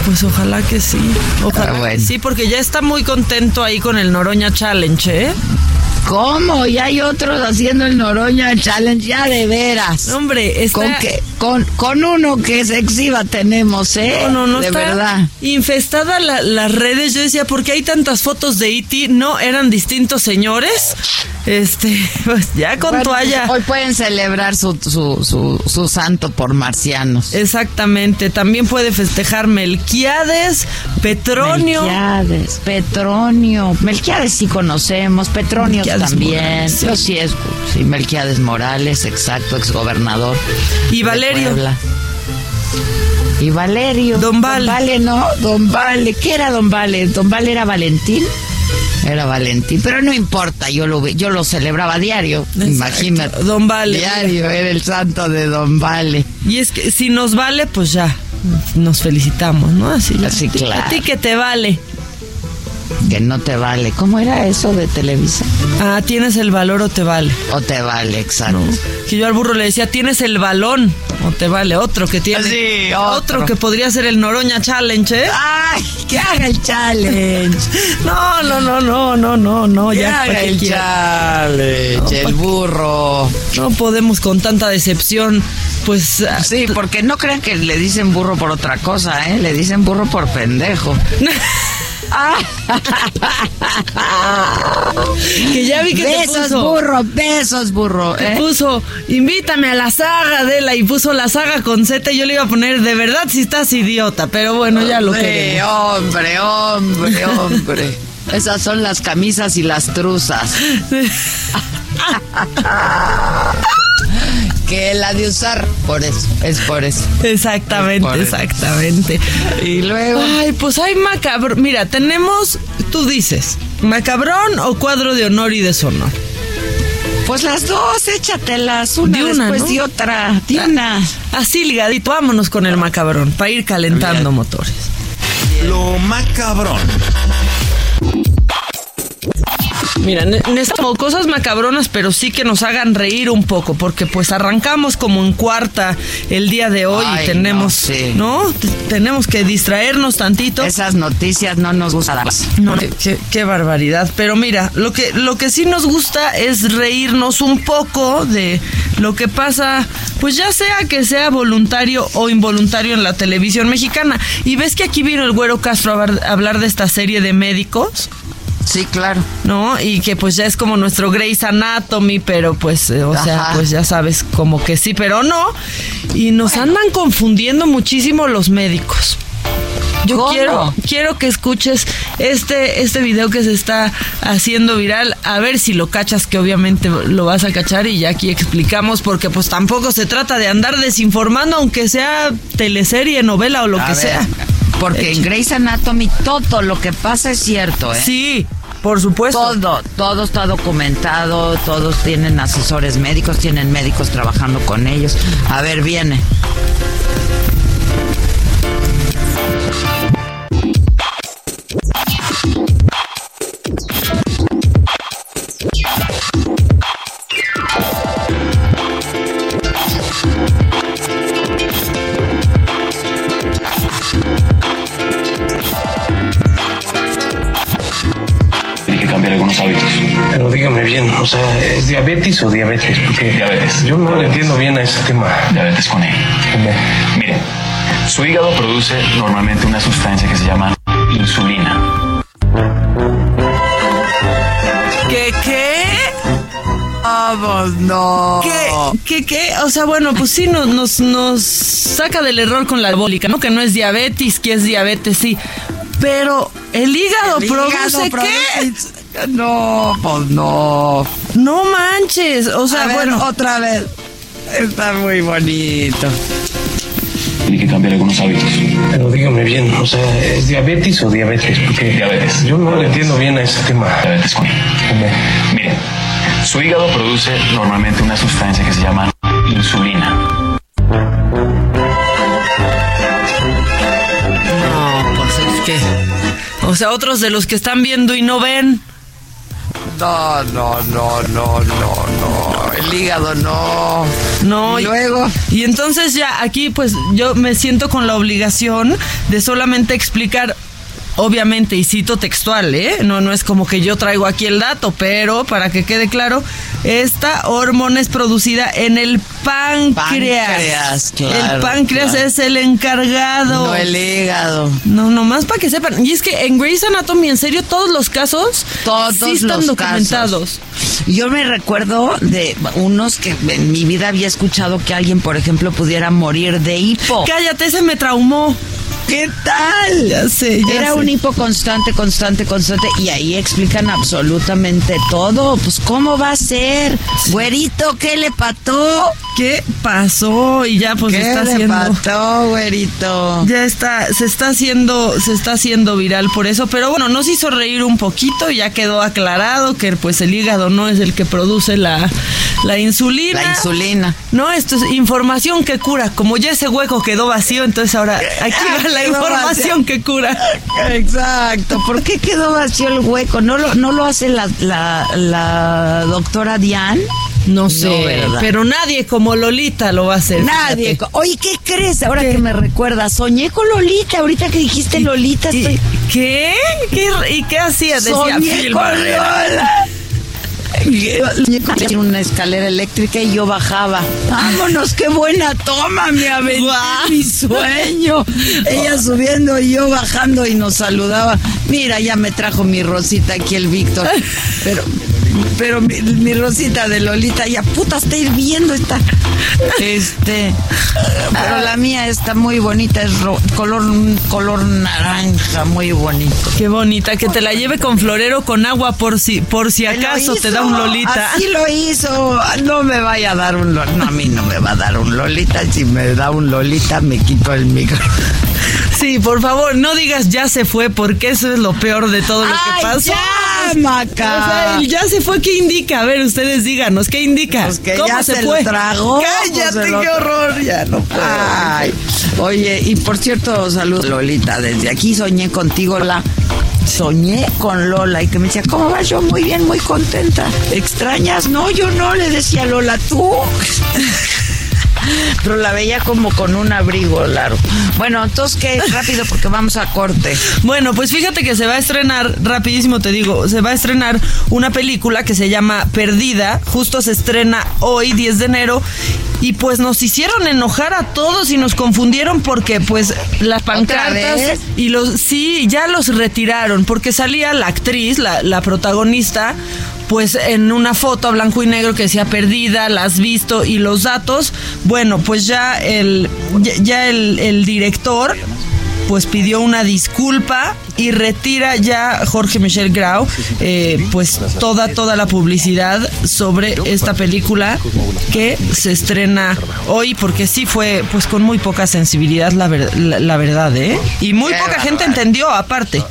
Pues ojalá que sí. Ojalá bueno. que sí, porque ya está muy contento ahí con el Noroña Challenge, ¿eh? ¿Cómo? Y hay otros haciendo el Noroña Challenge, ya de veras. Hombre, está... Con, que, con, con uno que se exhiba tenemos, ¿eh? No, no, no De está verdad. infestada la- las redes. Yo decía, ¿por qué hay tantas fotos de Iti? No, eran distintos señores. Este, pues ya con Bueno, toalla. hoy pueden celebrar su, su, su, su santo por marcianos. Exactamente. También puede festejar Melquiades, Petronio. Melquiades, Petronio. Melquiades sí conocemos, Petronio Melquiades también. Morales, sí. Yo sí es, sí, Melquiades Morales, exacto, exgobernador. Y Valerio. Y Valerio. Don Val. Vale, no, Don Vale. ¿Qué era Don Vale? Don Vale era Valentín. Era Valentín, pero no importa, yo lo, yo lo celebraba diario. Exacto. Imagínate. Don Vale. Diario, era el santo de Don Vale. Y es que si nos vale, pues ya. Nos felicitamos, ¿no? Así, Así, claro. A ti que te vale. Que no te vale. ¿Cómo era eso de Televisa? Ah, tienes el valor o te vale. O te vale, exacto. Que yo al burro le decía, tienes el balón o te vale. Otro que tiene. Sí, otro. otro. que podría ser el Noroña Challenge, ¿eh? ¡Ay! ¡Que haga el challenge! No, no, no, no, no, no, no. ¡Que Ya, haga ¿para qué el challenge! el burro. No podemos con tanta decepción. Pues. ah, Sí, porque no crean que le dicen burro por otra cosa, ¿eh? Le dicen burro por pendejo. Que ya vi que te besos, puso. burro, besos, burro. Te ¿eh? puso, invítame a la saga, Adela, y puso la saga con Z. y Yo le iba a poner, de verdad, si estás idiota, pero bueno, ya lo queremos. hombre, hombre, hombre. Esas son las camisas y las truzas. que la de usar, por eso, es por eso. Exactamente, Por eso. exactamente. Y luego. Ay, pues hay macabro. Mira, tenemos, tú dices, macabrón o cuadro de honor y deshonor. Pues las dos, échatelas, una, De una, después ¿no? de otra, de una. Así ligadito, vámonos con el macabrón, para ir calentando motores. Lo macabrón. Mira, ne- necesitamos cosas macabronas, pero sí que nos hagan reír un poco, porque pues arrancamos como en cuarta el día de hoy Ay, y tenemos, no, sí. ¿no? T- Tenemos que distraernos tantito. Esas noticias no nos gustan. No, qué, qué- barbaridad. Pero mira, lo que, lo que sí nos gusta es reírnos un poco de lo que pasa, pues ya sea que sea voluntario o involuntario en la televisión mexicana. Y ves que aquí vino el güero Castro a hablar de esta serie de médicos. Sí, claro. ¿No? Y que pues ya es como nuestro Grey's Anatomy, pero pues, eh, o sea, pues ya sabes, como que sí, pero no. Y nos andan confundiendo muchísimo los médicos. Yo ¿Cómo? quiero, quiero que escuches este, este video que se está haciendo viral, a ver si lo cachas, que obviamente lo vas a cachar y ya aquí explicamos, porque pues tampoco se trata de andar desinformando, aunque sea teleserie, novela o lo A que ver, sea. Porque en Grey's Anatomy todo lo que pasa es cierto, ¿eh? Sí, por supuesto. Todo, todo está documentado, todos tienen asesores médicos, tienen médicos trabajando con ellos. A ver, viene. ¿Es diabetes o diabetes? Porque Diabetes. yo no le entiendo bien a ese tema. Diabetes con E. Mire, su hígado produce normalmente una sustancia que se llama insulina. ¿Qué qué? Vamos, no. ¿Qué, qué, qué? O sea, bueno, pues sí, nos, nos, nos saca del error con la diabólica, ¿no? Que no es diabetes, que es diabetes, sí. Pero el hígado El produce hígado qué? produce- No, pues no. No manches. O sea, A ver, bueno. otra vez. Está muy bonito. Tiene que cambiar algunos hábitos. Pero dígame bien, o sea, ¿es diabetes o diabetes? Porque Diabetes. yo no le entiendo bien a ese tema. Diabetes con E. Mire, su hígado produce normalmente una sustancia que se llama insulina. No, pues es que. O sea, otros de los que están viendo y no ven. No, no, no, no, no, no. El hígado no. No, Y luego. Y entonces ya aquí pues yo me siento con la obligación de solamente explicar obviamente y cito textual, ¿eh? No no es como que yo traigo aquí el dato, pero para que quede claro, esta hormona es producida en el páncreas. Páncreas, claro, el páncreas claro. es el encargado. No el hígado. No, nomás para que sepan. Y es que en Grey's Anatomy, en serio, todos los casos Todos sí están los documentados. casos. Yo me recuerdo de unos que en mi vida había escuchado que alguien, por ejemplo, pudiera morir de hipo. Cállate, ese me traumó. ¿Qué tal? Ya sé, ya Era sé. un hipo constante, constante, constante. Y ahí explican absolutamente todo. Pues, ¿cómo va a ser? Güerito, ¿qué le pató? ¿Qué pasó? Y ya pues ¿Qué está le haciendo. pató, güerito? Ya está, se está haciendo, se está haciendo viral por eso, pero bueno, nos hizo reír un poquito, ya quedó aclarado que pues el hígado no es el que produce la, la insulina. La insulina. No, esto es información que cura. Como ya ese hueco quedó vacío, entonces ahora aquí va la información que cura. Exacto. ¿Por qué quedó vacío el hueco? ¿No lo, no lo hace la, la, la doctora Diane? No sé, ¿verdad? pero nadie como Lolita lo va a hacer. Nadie. fíjate. Oye, ¿qué crees? Ahora que me recuerdas, soñé con Lolita. Ahorita que dijiste Lolita, estoy... ¿Qué? ¿Qué? ¿Y qué hacía? Decía Soñé con. Lola. una escalera eléctrica y yo bajaba. Vámonos, qué buena toma, me aventé mi sueño. Ella subiendo y yo bajando y nos saludaba. Mira, ya me trajo mi rosita aquí el Víctor. Pero, pero mi, mi rosita de Lolita ya puta está hirviendo está. Este, pero la mía está muy bonita, es ro- color color naranja, muy bonito. Qué bonita, que te la lleve con florero con agua por si por si acaso te da un Lolita. Así lo hizo. No me vaya a dar un Lolita. No, a mí no me va a dar un Lolita. Si me da un Lolita, me quito el micro. Sí, por favor, no digas ya se fue, porque eso es lo peor de todo lo que pasó. ya, Maca. O sea, el ya se fue, ¿qué indica? A ver, ustedes díganos, ¿qué indica? Pues que ¿Cómo ya se, se fue? lo tragó. Cállate, pues lo qué horror, ya no puedo. Ay, oye, y por cierto, salud Lolita, desde aquí soñé contigo, la soñé con Lola y que me decía, ¿cómo vas? Yo muy bien, muy contenta. ¿Extrañas? No, yo no, le decía Lola, tú. Pero la veía como con un abrigo largo. Bueno, entonces qué rápido porque vamos a corte. Bueno, pues fíjate que se va a estrenar, rapidísimo te digo, se va a estrenar una película que se llama Perdida, justo se estrena hoy, 10 de enero, y pues nos hicieron enojar a todos y nos confundieron porque pues las pancartas y los, sí, ya los retiraron, porque salía la actriz, la, la protagonista, pues en una foto a blanco y negro que decía perdida, la has visto y los datos, bueno, pues ya el, ya, ya el, el director pues pidió una disculpa y retira ya Jorge Michel Grau eh, pues toda toda la publicidad sobre esta película que se estrena hoy porque sí fue pues con muy poca sensibilidad la, ver- la, la verdad eh y muy poca gente entendió aparte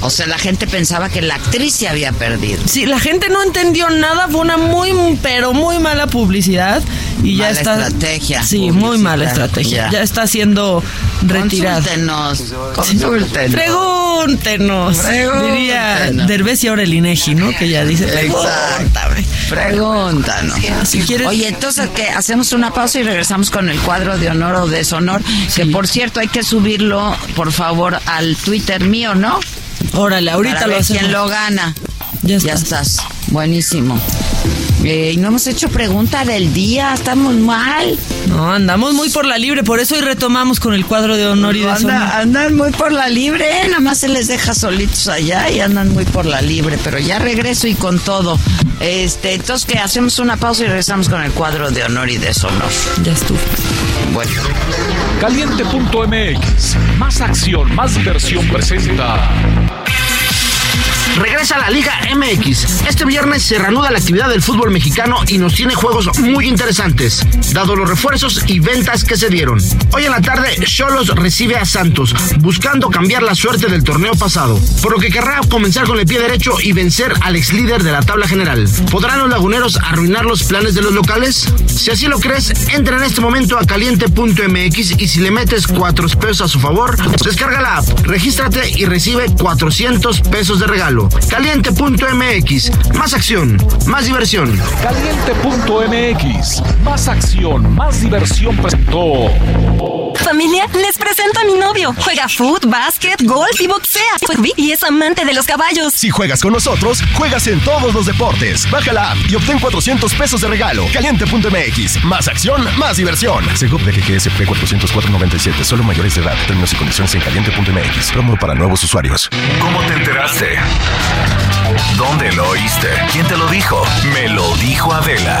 O sea, la gente pensaba que la actriz se había perdido. Sí, la gente no entendió nada, fue una muy, pero muy mala publicidad y ya Mala está. estrategia Sí, muy mala estrategia. Ya. Ya, está siendo retirada. Consúltenos, consúltenos. Pregúntenos. Pregúntenos. Diría Derbez y ahora el Inegi, ¿no? Que ya dice. Exactamente. Pregúntanos. Si quieres- Oye, entonces que hacemos una pausa y regresamos con el cuadro de honor o deshonor, que por cierto hay que subirlo, por favor, al Twitter mío, ¿no? Órale, ahorita Para lo ver hacemos. quién lo gana. Ya Ya estás. Buenísimo. Eh, y no hemos hecho pregunta del día, estamos mal. No, andamos muy por la libre, por eso hoy retomamos con el cuadro de honor y deshonor. Anda- andan muy por la libre, ¿eh? nada más se les deja solitos allá y andan muy por la libre, pero ya regreso y con todo. Este, entonces que hacemos una pausa y regresamos con el cuadro de honor y deshonor. Ya estuvo. Bueno. Caliente.mx. Más acción, más diversión presenta. Regresa a la Liga MX. Este viernes se reanuda la actividad del fútbol mexicano y nos tiene juegos muy interesantes, dado los refuerzos y ventas que se dieron. Hoy en la tarde, Cholos recibe a Santos, buscando cambiar la suerte del torneo pasado, por lo que querrá comenzar con el pie derecho y vencer al ex líder de la tabla general. ¿Podrán los laguneros arruinar los planes de los locales? Si así lo crees, entra en este momento a caliente.mx y si le metes 4 pesos a su favor, descarga la app, regístrate y recibe 400 pesos de regalo. Caliente.mx, más acción, más diversión. Caliente.mx. Más acción, más diversión presentó. Familia, les presento a mi novio. Juega foot, básquet, golf y boxea. Y es amante de los caballos. Si juegas con nosotros, juegas en todos los deportes. Baja la app y obtén 400 pesos de regalo. Caliente.mx. Más acción, más diversión. Seguro de que GSP 404.97. Solo mayores de edad. Términos y condiciones en caliente.mx. Promo para nuevos usuarios. ¿Cómo te enteraste? ¿Dónde lo oíste? ¿Quién te lo dijo? Me lo dijo Adela.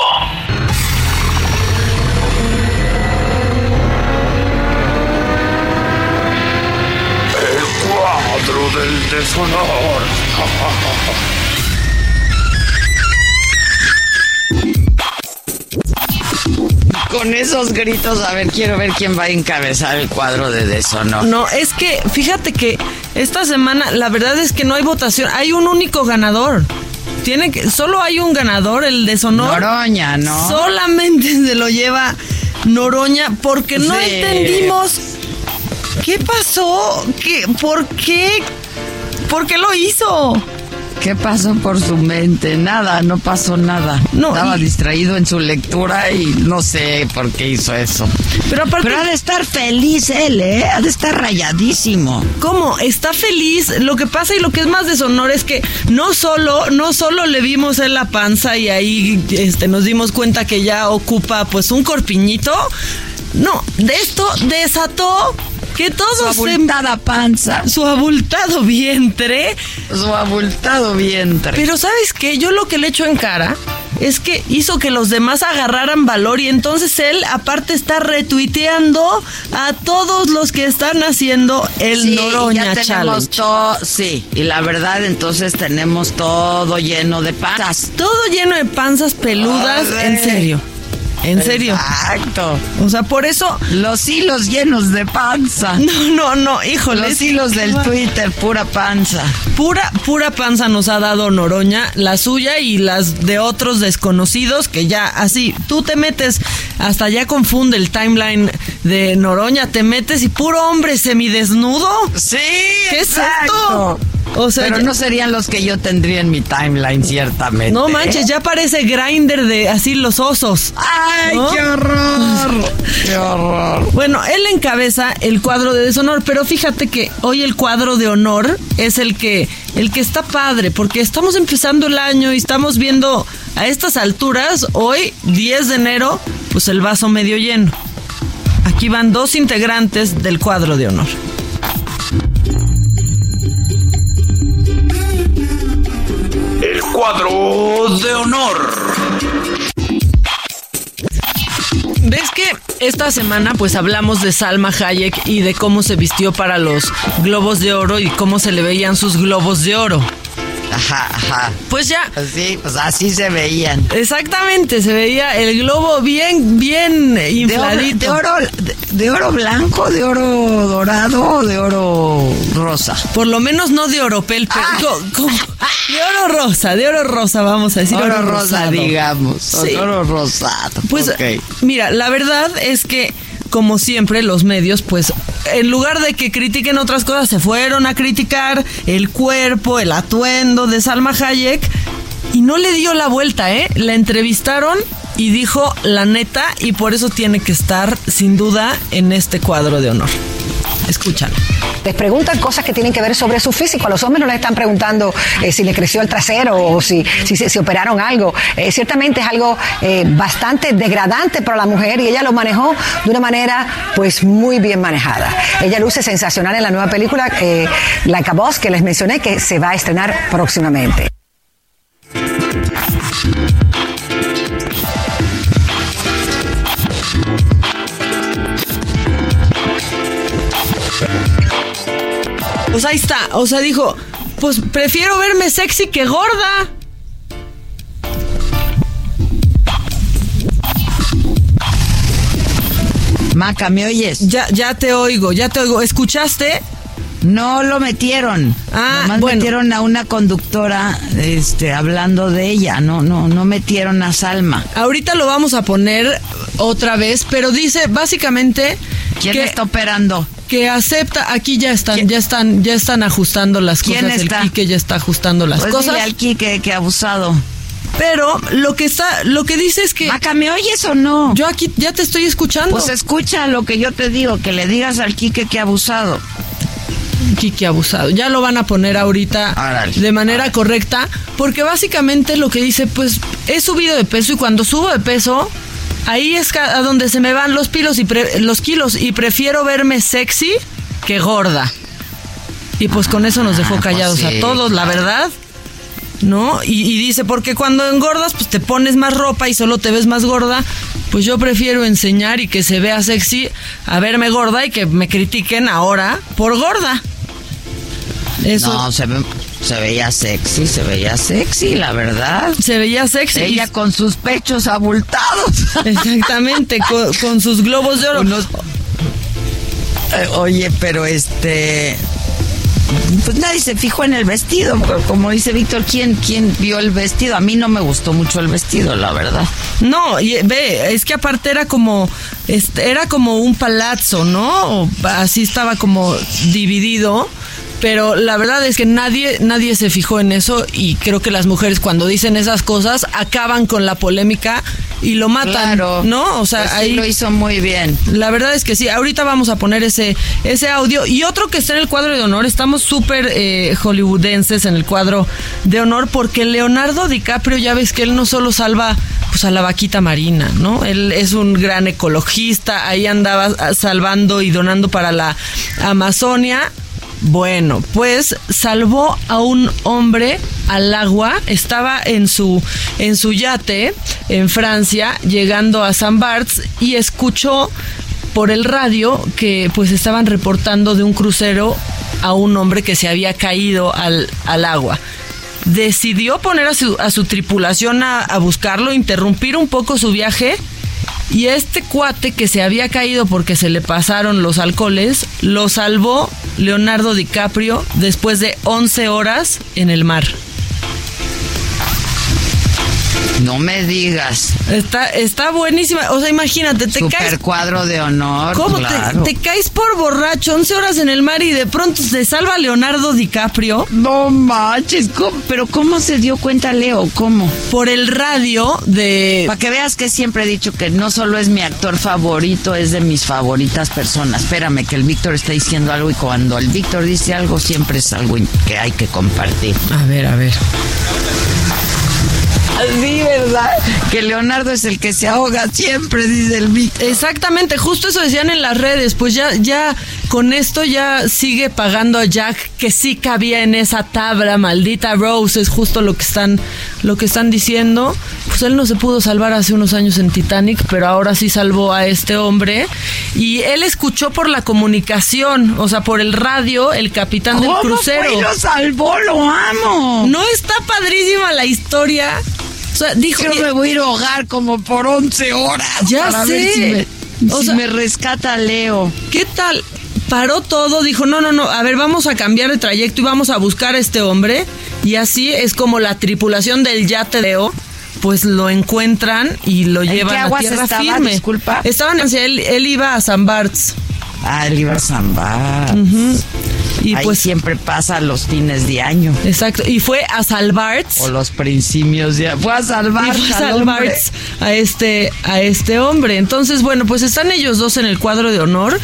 Cuadro del deshonor. Con esos gritos, a ver, quiero ver quién va a encabezar el cuadro de deshonor. No, es que fíjate que esta semana la verdad es que no hay votación, hay un único ganador. Tiene que solo hay un ganador, el deshonor. Noroña, ¿no? Solamente se lo lleva Noroña porque no Sí. entendimos ¿Qué pasó? ¿Qué, ¿Por qué? ¿Por qué lo hizo? ¿Qué pasó por su mente? Nada, no pasó nada. No, Estaba y- distraído en su lectura y no sé por qué hizo eso. Pero aparte- Pero ha de estar feliz él, ¿eh? Ha de estar rayadísimo. ¿Cómo? Está feliz. Lo que pasa y lo que es más deshonor es que no solo, no solo le vimos en la panza y ahí este, nos dimos cuenta que ya ocupa pues un corpiñito. No, de esto desató que todos Su abultada panza. Su abultado vientre. Su abultado vientre. Pero ¿sabes qué? Yo lo que le echo en cara es que hizo que los demás agarraran valor y entonces él aparte está retuiteando a todos los que están haciendo el Sí, Noroña ya tenemos Challenge. todo, sí, y la verdad entonces tenemos todo lleno de panzas. Todo lleno de panzas peludas, en serio. En serio. Exacto. O sea, por eso. Los hilos llenos de panza. No, no, no, híjole. Los hilos del Twitter, pura panza. Pura, pura panza nos ha dado Noroña, la suya y las de otros desconocidos que ya así, tú te metes, hasta ya confunde el timeline de Noroña, te metes y puro hombre semidesnudo. Sí, ¿Qué exacto. es esto? O sea, Pero ya- no serían los que yo tendría en mi timeline, ciertamente. no manches, ya parece grinder de así los osos. ¡Ay, ¿no? qué horror! ¡Qué horror! Bueno, él encabeza el cuadro de deshonor, pero fíjate que hoy el cuadro de honor es el que el que está padre, porque estamos empezando el año y estamos viendo a estas alturas, hoy 10 de enero, pues el vaso medio lleno. Aquí van dos integrantes del cuadro de honor. El cuadro de honor. ¿Ves que esta semana pues hablamos de Salma Hayek y de cómo se vistió para los globos de oro y cómo se le veían sus globos de oro? Ajá, ajá. Pues ya. Sí, pues así se veían. Exactamente, se veía el globo bien, bien De oro, infladito. de oro, de, de oro blanco, de oro dorado o de oro rosa. Por lo menos no de oropel, pero co- co- de oro rosa, de oro rosa, vamos a decir Oro oro, rosa, rosado. digamos. Sí. Oro rosado. Pues mira, la verdad es que como siempre los medios pues en lugar de que critiquen otras cosas se fueron a criticar el cuerpo, el atuendo de Salma Hayek y no le dio la vuelta, ¿eh? La entrevistaron y dijo la neta y por eso tiene que estar sin duda en este cuadro de honor. Escúchala. Les preguntan cosas que tienen que ver sobre su físico. A los hombres no les están preguntando eh, si le creció el trasero o si, si operaron algo. Eh, ciertamente es algo eh, bastante degradante para la mujer y ella lo manejó de una manera pues muy bien manejada. Ella luce sensacional en la nueva película eh, Like a Boss que les mencioné que se va a estrenar próximamente. Pues ahí está, o sea, dijo, pues prefiero verme sexy que gorda. Maca, ¿me oyes? Ya, ya te oigo, ya te oigo. ¿Escuchaste? No lo metieron. Ah, Nomás bueno. metieron a una conductora este, hablando de ella. No, no, no metieron a Salma. Ahorita lo vamos a poner otra vez, pero dice básicamente ¿Quién que, está operando? Que acepta, aquí ya están, ya están, ya están ajustando las ¿Quién cosas. está? El Quique ya está ajustando las Pues cosas. dile al Quique que ha abusado. Pero lo que está, lo que dice es que. Maca, ¿me oyes o no? Yo aquí ya te estoy escuchando. Pues escucha lo que yo te digo, que le digas al Quique que ha abusado. Quique abusado. Ya lo van a poner ahorita de manera correcta, porque básicamente lo que dice, pues he subido de peso y cuando subo de peso, ahí es a donde se me van los kilos y pre- los kilos y prefiero verme sexy que gorda. Y pues con eso nos dejó Ah, pues callados sí, a todos, la verdad. ¿No? Y, y dice, porque cuando engordas, pues te pones más ropa y solo te ves más gorda. Pues yo prefiero enseñar y que se vea sexy a verme gorda y que me critiquen ahora por gorda. Eso No, se, ve- se veía sexy, se veía sexy, la verdad. se veía sexy. Ella con sus pechos abultados. Exactamente, con, con sus globos de oro. Unos- Eh, oye, pero este. pues nadie se fijó en el vestido. Como dice Víctor, ¿quién, ¿quién vio el vestido? A mí no me gustó mucho el vestido, la verdad. No, y, ve, es que aparte era como, este, era como un palazzo, ¿no? O así estaba como dividido pero la verdad es que nadie nadie se fijó en eso y creo que las mujeres cuando dicen esas cosas acaban con la polémica y lo matan, Claro. ¿no? O sea, Pues sí, ahí lo hizo muy bien. La verdad es que sí. Ahorita vamos a poner ese ese audio y otro que está en el cuadro de honor. Estamos súper eh, hollywoodenses en el cuadro de honor porque Leonardo DiCaprio ya ves que él no solo salva pues a la vaquita marina, ¿no? Él es un gran ecologista. Ahí andaba salvando y donando para la Amazonia. Bueno, pues salvó a un hombre al agua, estaba en su en su yate en Francia, llegando a San Barts y escuchó por el radio que pues estaban reportando de un crucero a un hombre que se había caído al, al agua. Decidió poner a su, a su tripulación a, a buscarlo, interrumpir un poco su viaje y este cuate que se había caído porque se le pasaron los alcoholes, lo salvó Leonardo DiCaprio después de 11 horas en el mar. No me digas. Está, está buenísima. O sea, imagínate, te Super caes. cuadro de honor. ¿Cómo te- claro. te, caes por borracho 11 horas en el mar y de pronto te salva Leonardo DiCaprio? No manches, pero ¿cómo se dio cuenta Leo? ¿Cómo? Por el radio de... Para que veas que siempre he dicho que no solo es mi actor favorito, es de mis favoritas personas. Espérame, que el Víctor está diciendo algo y cuando el Víctor dice algo siempre es algo que hay que compartir. A ver, a ver. Sí, ¿verdad? Que Leonardo es el que se ahoga siempre, dice el Víctor. Exactamente, justo eso decían en las redes. Pues ya, ya con esto ya sigue pagando a Jack que sí cabía en esa tabla, maldita Rose, es justo lo que están, lo que están diciendo. Pues él no se pudo salvar hace unos años en Titanic, pero ahora sí salvó a este hombre. Y él escuchó por la comunicación, o sea, por el radio, el capitán del ¿Cómo crucero. fue y lo salvó? ¡Lo amo! No está padrísima la historia. O sea, dijo. Yo me voy a ir a ahogar como por 11 horas. Ya para sé. ver si me, O si sea, me rescata Leo. ¿Qué tal? Paró todo, dijo, no, no, no, a ver, vamos a cambiar de trayecto y vamos a buscar a este hombre. Y así es como la tripulación del yate Leo, pues lo encuentran y lo ¿En llevan a tierra estaba? firme. Disculpa. Estaban, él, él iba a San Barts. Ah, él iba a Zambar. Y Ahí pues siempre pasa los fines de año. Exacto, y fue a Salvarts. O los principios de Fue a salvar, y fue a al salvar hombre. a este a este hombre. Entonces, bueno, pues están ellos dos en el cuadro de honor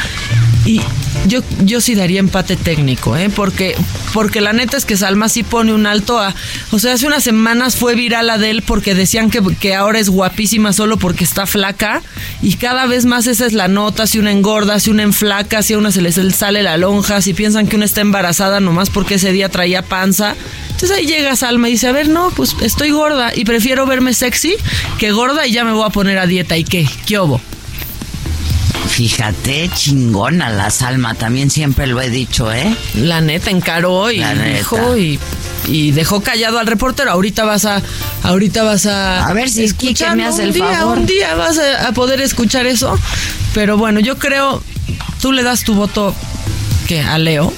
y yo yo sí daría empate técnico, ¿eh? Porque porque la neta es que Salma sí pone un alto a, o sea, hace unas semanas fue viral de él porque decían que, que ahora es guapísima solo porque está flaca y cada vez más esa es la nota, si una engorda, si una enflaca, si a una se le sale la lonja, si piensan que una está embarazada nomás porque ese día traía panza. Entonces ahí llega Salma y dice, a ver, no, pues estoy gorda y prefiero verme sexy que gorda y ya me voy a poner a dieta. ¿Y qué? ¿Qué obo? Fíjate, chingona la Salma, también siempre lo he dicho, ¿eh? La neta encaró y dijo y, y dejó callado al reportero. Ahorita vas a, ahorita vas a. A ver si escuchar, me día, favor. Un día vas a, a poder escuchar eso. Pero bueno, yo creo, tú le das tu voto que a Leo.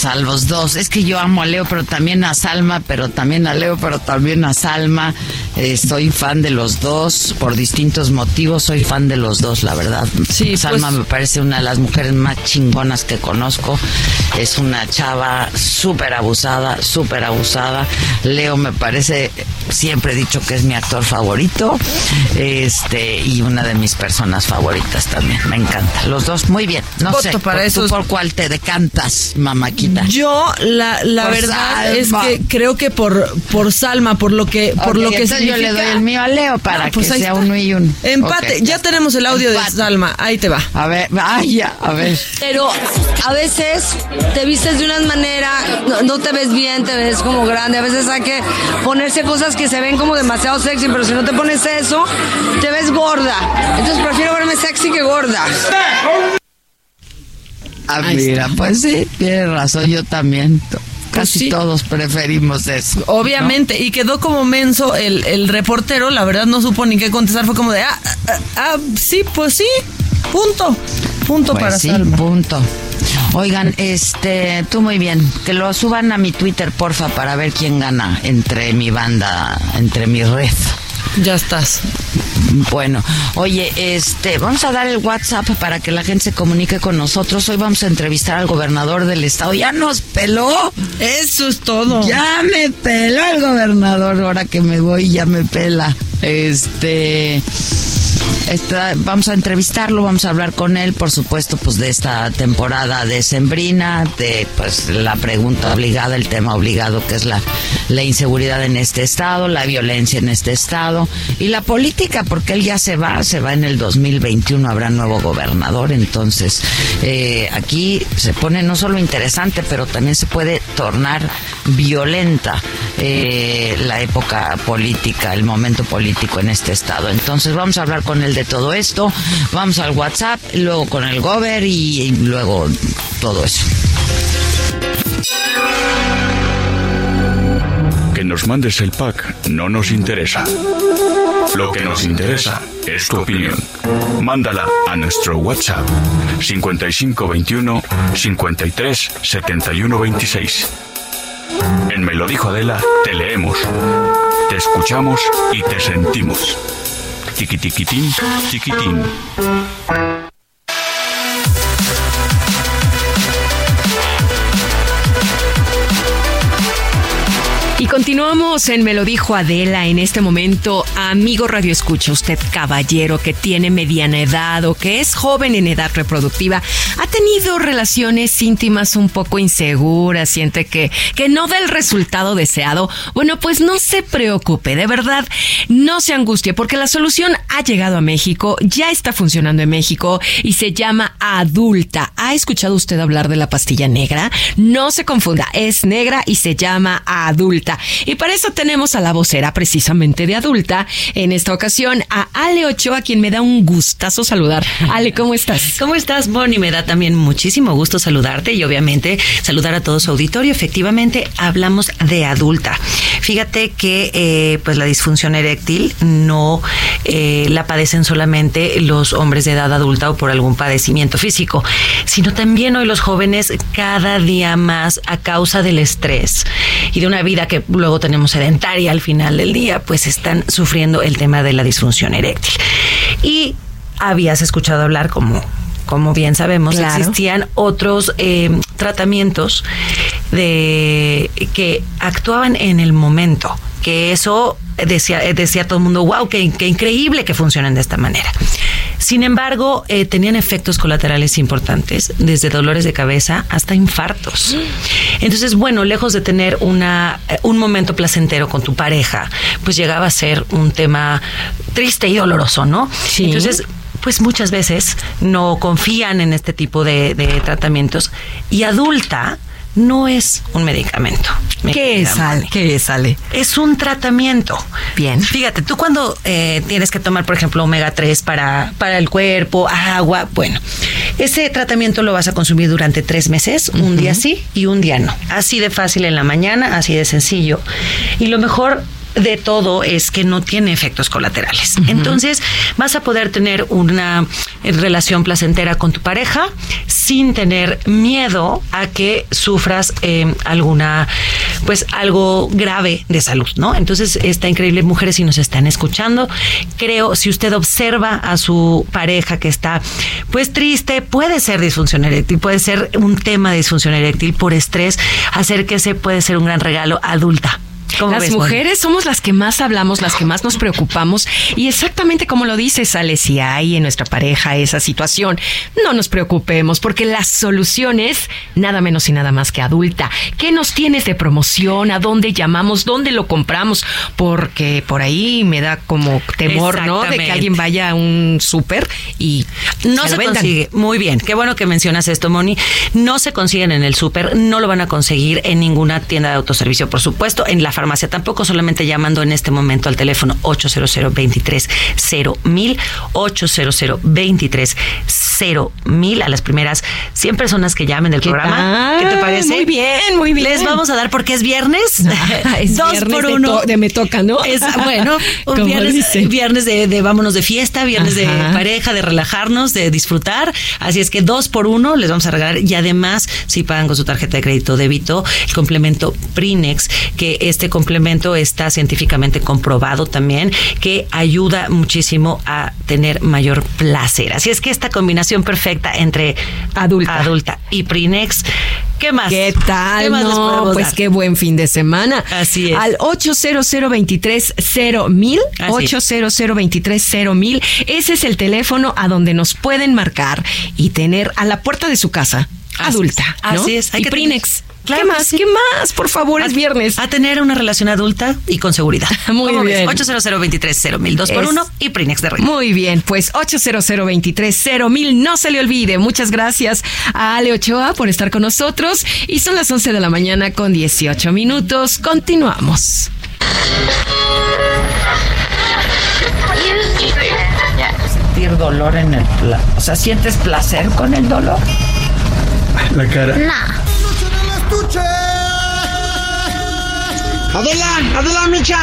Pues a los dos. Es que yo amo a Leo, pero también a Salma, pero también a Leo, pero también a Salma. Eh, soy fan de los dos por distintos motivos. Soy fan de los dos, la verdad. Sí, Salma pues- me parece una de las mujeres más chingonas que conozco. Es una chava súper abusada, súper abusada. Leo me parece, siempre he dicho que es mi actor favorito. Este, y una de mis personas favoritas también. Me encanta. Los dos, muy bien. No Voto sé, para ¿por- esos- ¿tú por cuál te decantas, mamáquita? Yo, la, la Por verdad es que creo que por, por Salma, por lo que, por Ok, lo que yo le doy el mío a Leo para pues que ahí sea está. uno y uno. Empate, ya tenemos el audio Empate. de Salma. Ahí te va. A ver, vaya, a ver. Pero a veces te vistes de una manera, no, no te ves bien, te ves como grande. A veces hay que ponerse cosas que se ven como demasiado sexy, pero si no te pones eso, te ves gorda. Entonces prefiero verme sexy que gorda. Ah, mira, pues sí, tiene razón, yo también. Casi sí. todos preferimos eso. Obviamente, y quedó como menso el, el reportero, la verdad no supo ni qué contestar, fue como de, ah, ah, ah, sí, pues sí, punto, punto Pues para sí, Salma. punto. Oigan, este, tú muy bien, que lo suban a mi Twitter, porfa, para ver quién gana entre mi banda, entre mi red. Ya estás. Bueno, oye, este, vamos a dar el WhatsApp para que la gente se comunique con nosotros. Hoy vamos a entrevistar al gobernador del estado. Ya nos peló. Eso es todo. Ya me peló el gobernador. Ahora que me voy, ya me pela. Este. Vamos a entrevistarlo, vamos a hablar con él, por supuesto, pues de esta temporada de Sembrina, de pues la pregunta obligada, el tema obligado que es la, la inseguridad en este estado, la violencia en este estado y la política, porque él ya se va, se va en el 2021, habrá nuevo gobernador, entonces eh, aquí se pone no solo interesante, pero también se puede tornar violenta eh, la época política, el momento político en este estado. Entonces vamos a hablar con él de todo esto, vamos al WhatsApp, luego con el Gober y, y luego todo eso. Que nos mandes el pack no nos interesa. Lo que nos interesa es tu opinión. Mándala a nuestro WhatsApp 5521 53 71 26. En Me lo dijo Adela, te leemos, te escuchamos y te sentimos. Tiquitiquitín, chiquitín. Continuamos en Me lo dijo Adela en este momento. Amigo Radio Escucha, usted caballero que tiene mediana edad o que es joven en edad reproductiva, ha tenido relaciones íntimas un poco inseguras, siente que, que no da el resultado deseado. Bueno, pues no se preocupe, de verdad, no se angustie, porque la solución ha llegado a México, ya está funcionando en México y se llama Adulta. ¿Ha escuchado usted hablar de la pastilla negra? No se confunda, es negra y se llama Adulta. Y para eso tenemos a la vocera precisamente de adulta, en esta ocasión a Ale Ochoa, quien me da un gustazo saludar. Ale, ¿cómo estás? ¿Cómo estás, Bonnie? Me da también muchísimo gusto saludarte y obviamente saludar a todo su auditorio. Efectivamente, hablamos de adulta. Fíjate que eh, pues la disfunción eréctil no eh, la padecen solamente los hombres de edad adulta o por algún padecimiento físico, sino también hoy los jóvenes cada día más a causa del estrés y de una vida que luego tenemos sedentaria al final del día, pues están sufriendo el tema de la disfunción eréctil. Y habías escuchado hablar como como bien sabemos, Claro. existían otros eh, tratamientos de que actuaban en el momento, que eso decía, decía todo el mundo, wow, qué, qué increíble que funcionen de esta manera. Sin embargo, eh, tenían efectos colaterales importantes, desde dolores de cabeza hasta infartos. Entonces, bueno, lejos de tener una, eh, un momento placentero con tu pareja, pues llegaba a ser un tema triste y doloroso, ¿no? Sí. Entonces, pues muchas veces no confían en este tipo de, de tratamientos y adulta no es un medicamento. ¿Qué es, Ale? ¿Qué es, Ale? Es un tratamiento. Bien. Fíjate, tú cuando eh, tienes que tomar, por ejemplo, omega 3 para, para el cuerpo, agua, bueno, ese tratamiento lo vas a consumir durante tres meses, un día sí y un día no. Así de fácil en la mañana, así de sencillo. Y lo mejor de todo es que no tiene efectos colaterales. Entonces vas a poder tener una eh, relación placentera con tu pareja sin tener miedo a que sufras eh, alguna, pues algo grave de salud, ¿no? Entonces está increíble, mujeres, si nos están escuchando, creo, si usted observa a su pareja que está, pues triste, puede ser disfunción eréctil, puede ser un tema de disfunción eréctil por estrés, acérquese, puede ser un gran regalo adulta. ¿Cómo Las ves, mujeres somos las que más hablamos, las que más nos preocupamos y exactamente como lo dices, Ale, si hay en nuestra pareja esa situación, no nos preocupemos porque la solución es nada menos y nada más que adulta. ¿Qué nos tienes de promoción? ¿A dónde llamamos? ¿Dónde lo compramos? Porque por ahí me da como temor, ¿no? De que alguien vaya a un súper y No se se, consigue. Muy bien, qué bueno que mencionas esto, Moni. No se consiguen en el súper, no lo van a conseguir en ninguna tienda de autoservicio, por supuesto. En la farmacia. Tampoco solamente llamando en este momento al teléfono 800 23 mil 800 23 mil a las primeras 100 personas que llamen del programa. ¿Qué te parece? Muy bien, muy bien. Les vamos a dar porque es viernes. es Dos viernes por de uno. to- de me toca, ¿no? Es, bueno, un viernes, dice. viernes de, de vámonos de fiesta, viernes de pareja, de relajarnos, de disfrutar. Así es que dos por uno les vamos a regalar. Y además, si pagan con su tarjeta de crédito débito, el complemento Prinex, que este complemento está científicamente comprobado también, que ayuda muchísimo a tener mayor placer. Así es que esta combinación perfecta entre Adulta. adulta y Prinex. ¿Qué más? ¿Qué tal? ¿Qué más les no, pues dar? qué buen fin de semana. Así es. Al 800 23 mil, Así 800 23 mil. Ese es el teléfono a donde nos pueden marcar y tener a la puerta de su casa Así adulta. es. ¿no? Así es, hay y que Prinex. Claro ¿Qué más? sí. ¿Qué más? Por favor, es viernes. A tener una relación adulta y con seguridad. Muy ¿Cómo bien. ves? 800 23 mil, dos por Es- uno y Prinex de Rey. Muy bien, pues 800 23 mil, no se le olvide. Muchas gracias a Ale Ochoa por estar con nosotros. Y son las 11 de la mañana con 18 minutos. Continuamos. Sentir dolor en el O sea, ¿sientes placer con el dolor? La cara. Adela, Adela Micha,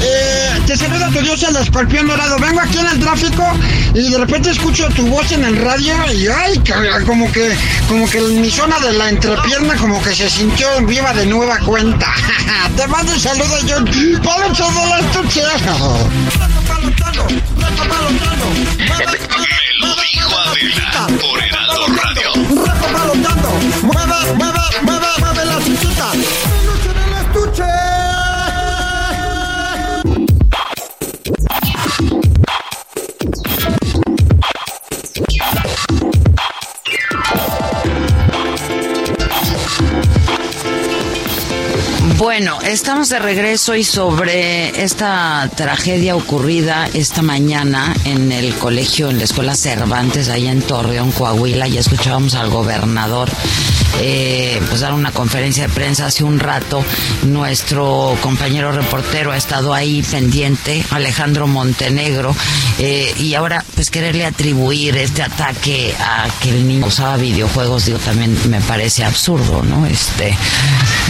eh, te saluda tu dios el escorpión dorado. Vengo aquí en el tráfico y de repente escucho tu voz en el radio y ay, como que, como que mi zona de la entrepierna como que se sintió viva de nueva cuenta. te mando un saludo yo. ¡Palo todo el estuche! por Heraldo Radio. ¡Mueve, mueve, mueve, mueve Bueno, estamos de regreso y sobre esta tragedia ocurrida esta mañana en el colegio, en la escuela Cervantes, ahí en Torreón, Coahuila, ya escuchábamos al gobernador eh, pues dar una conferencia de prensa hace un rato. Nuestro compañero reportero ha estado ahí pendiente, Alejandro Montenegro, eh, y ahora pues quererle atribuir este ataque a que el niño usaba videojuegos, digo, también me parece absurdo, ¿no? Este,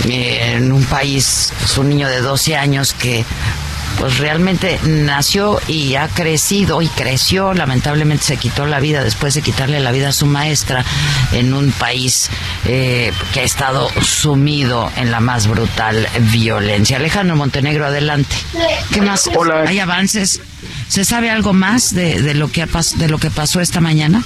eh, en un país, pues, un niño de 12 años que pues realmente nació y ha crecido y creció, lamentablemente se quitó la vida después de quitarle la vida a su maestra en un país eh, que ha estado sumido en la más brutal violencia. Alejandro Montenegro, adelante. ¿Qué más? Hola. ¿Hay avances? ¿Se sabe algo más de, de lo que ha de lo que pasó esta mañana?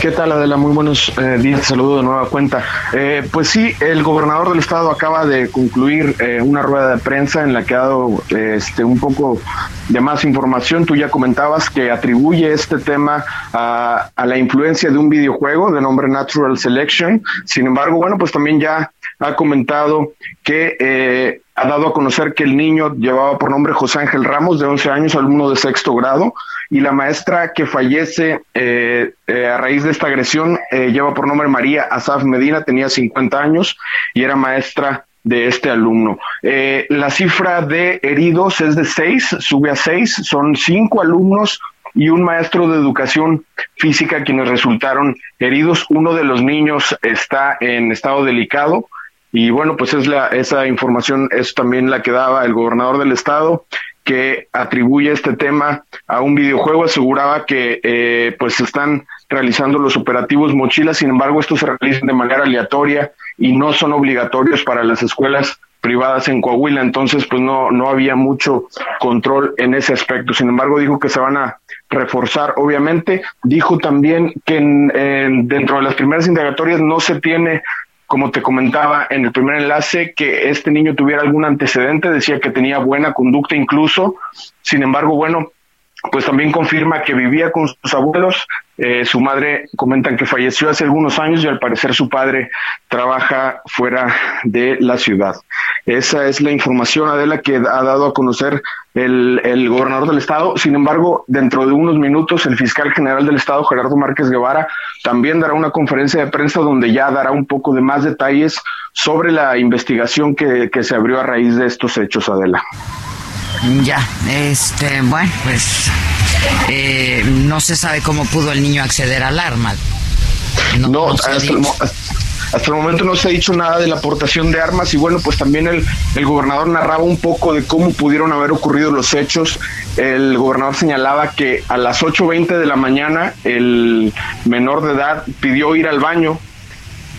¿Qué tal, Adela? Muy buenos eh, días. Saludo de nueva cuenta. Eh, pues sí, el gobernador del estado acaba de concluir eh, una rueda de prensa en la que ha dado este, un poco de más información. Tú ya comentabas que atribuye este tema a, a la influencia de un videojuego de nombre Natural Selection. Sin embargo, bueno, pues también ya ha comentado que eh, ha dado a conocer que el niño llevaba por nombre José Ángel Ramos, de 11 años, alumno de sexto grado, y la maestra que fallece eh, eh, a raíz de esta agresión eh, lleva por nombre María Asaf Medina, tenía 50 años y era maestra de este alumno. La cifra de heridos es de seis, sube a seis, son cinco alumnos y un maestro de educación física quienes resultaron heridos. Uno de los niños está en estado delicado y bueno, pues es la, esa información es también la que daba el gobernador del estado que atribuye este tema a un videojuego, aseguraba que eh, pues están realizando los operativos mochilas, sin embargo estos se realizan de manera aleatoria y no son obligatorios para las escuelas privadas en Coahuila, entonces pues no, no había mucho control en ese aspecto. Sin embargo, dijo que se van a reforzar, obviamente. Dijo también que en- dentro de las primeras indagatorias no se tiene como te comentaba en el primer enlace, que este niño tuviera algún antecedente, decía que tenía buena conducta incluso, sin embargo, bueno, pues también confirma que vivía con sus abuelos. Eh, su madre comentan que falleció hace algunos años y al parecer su padre trabaja fuera de la ciudad. Esa es la información, Adela, que ha dado a conocer el, el gobernador del estado. Sin embargo, dentro de unos minutos, el fiscal general del estado, Gerardo Márquez Guevara, también dará una conferencia de prensa donde ya dará un poco de más detalles sobre la investigación que, que se abrió a raíz de estos hechos, Adela. Ya, este, bueno, pues eh, no se sabe cómo pudo el niño acceder al arma. No, hasta, el, hasta el momento no se ha dicho nada de la aportación de armas y bueno, pues también el, el gobernador narraba un poco de cómo pudieron haber ocurrido los hechos. El gobernador señalaba que a las 8.20 de la mañana el menor de edad pidió ir al baño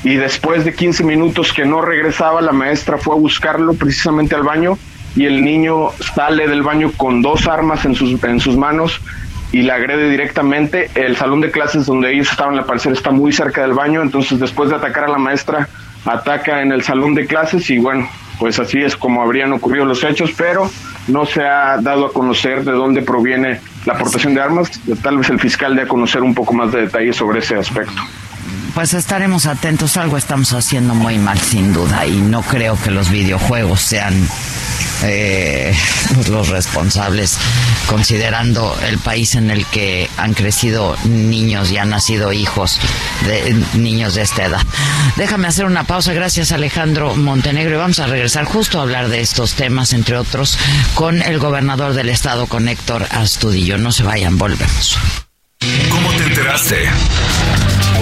y después de 15 minutos que no regresaba, la maestra fue a buscarlo precisamente al baño y el niño sale del baño con dos armas en sus, en sus manos y la agrede directamente. El salón de clases donde ellos estaban, al parecer, está muy cerca del baño, entonces después de atacar a la maestra, ataca en el salón de clases y bueno, pues así es como habrían ocurrido los hechos, pero no se ha dado a conocer de dónde proviene la aportación de armas. Tal vez el fiscal dé a conocer un poco más de detalles sobre ese aspecto. Pues estaremos atentos, algo estamos haciendo muy mal sin duda y no creo que los videojuegos sean eh, los responsables considerando el país en el que han crecido niños y han nacido hijos de niños de esta edad. Déjame hacer una pausa, gracias Alejandro Montenegro y vamos a regresar justo a hablar de estos temas, entre otros, con el gobernador del estado, con Héctor Astudillo. No se vayan, volvemos. ¿Cómo te enteraste?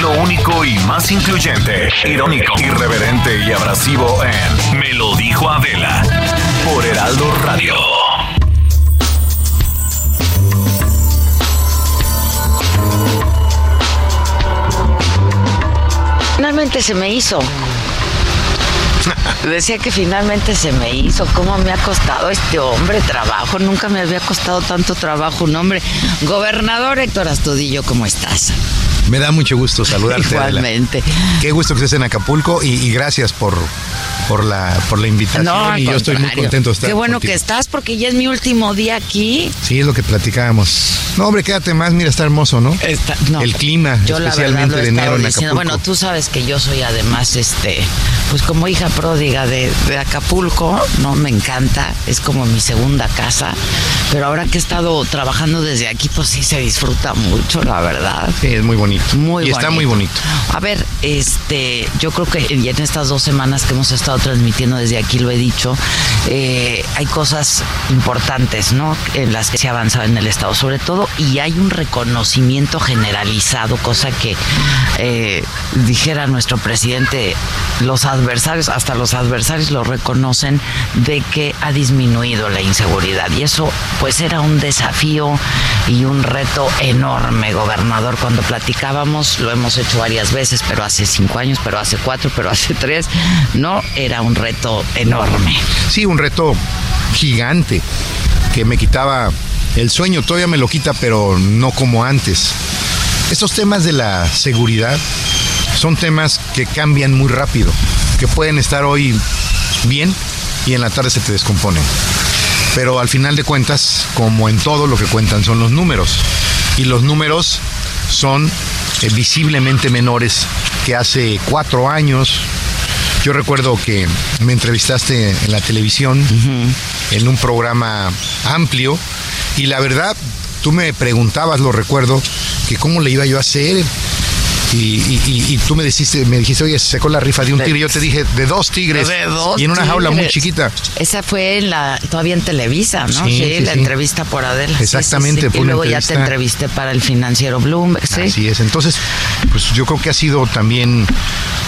Estilo único y más incluyente, irónico, irreverente y abrasivo en Me lo dijo Adela por Heraldo Radio. Finalmente se me hizo. Decía que finalmente se me hizo. ¿Cómo me ha costado este hombre trabajo? Nunca me había costado tanto trabajo un hombre. Gobernador Héctor Astudillo, ¿cómo estás? Me da mucho gusto saludarte. Adela. Igualmente. Qué gusto que estés en Acapulco y, y gracias por, por, la, por la invitación. No, y yo estoy muy contento de estar Qué bueno contigo. que estás porque ya es mi último día aquí. Sí, es lo que platicábamos. No, hombre, quédate más. Mira, está hermoso, ¿no? El clima, Yo la verdad especialmente de enero en. Acapulco. Bueno, tú sabes que yo soy además, este, pues como hija pródiga de, de Acapulco, no me encanta, es como mi segunda casa. Pero ahora que he estado trabajando desde aquí, pues sí se disfruta mucho, la verdad. Sí, es muy bonito. Muy y está muy bonito. A ver, este, yo creo que en estas dos semanas que hemos estado transmitiendo desde aquí, lo he dicho, eh, hay cosas importantes, ¿no? En las que se ha avanzado en el Estado, sobre todo, y hay un reconocimiento generalizado, cosa que eh, dijera nuestro presidente, los adversarios, hasta los adversarios lo reconocen, de que ha disminuido la inseguridad. Y eso, pues, era un desafío y un reto enorme, gobernador. Cuando lo hemos hecho varias veces, pero hace cinco años, pero hace cuatro, pero hace tres, no, era un reto enorme. Sí, un reto gigante que me quitaba el sueño. Todavía me lo quita, pero no como antes. Estos temas de la seguridad son temas que cambian muy rápido, que pueden estar hoy bien y en la tarde se te descomponen. Pero al final de cuentas, como en todo, lo que cuentan son los números. Y los números son eh, visiblemente menores que hace cuatro años. Yo recuerdo que me entrevistaste en la televisión, en un programa amplio, y la verdad, tú me preguntabas, lo recuerdo, que cómo le iba yo a hacer. Y, y- y- y tú me dijiste, me dijiste, oye, se sacó la rifa de un tigre. Yo te dije, de dos tigres. De dos y en una jaula muy chiquita. Esa fue en la, todavía en Televisa, ¿no? Sí, sí, la sí. entrevista por Adela. Exactamente, sí, sí. fue Y luego ya te entrevisté para el financiero Bloomberg, sí. Así es. Entonces, pues yo creo que ha sido también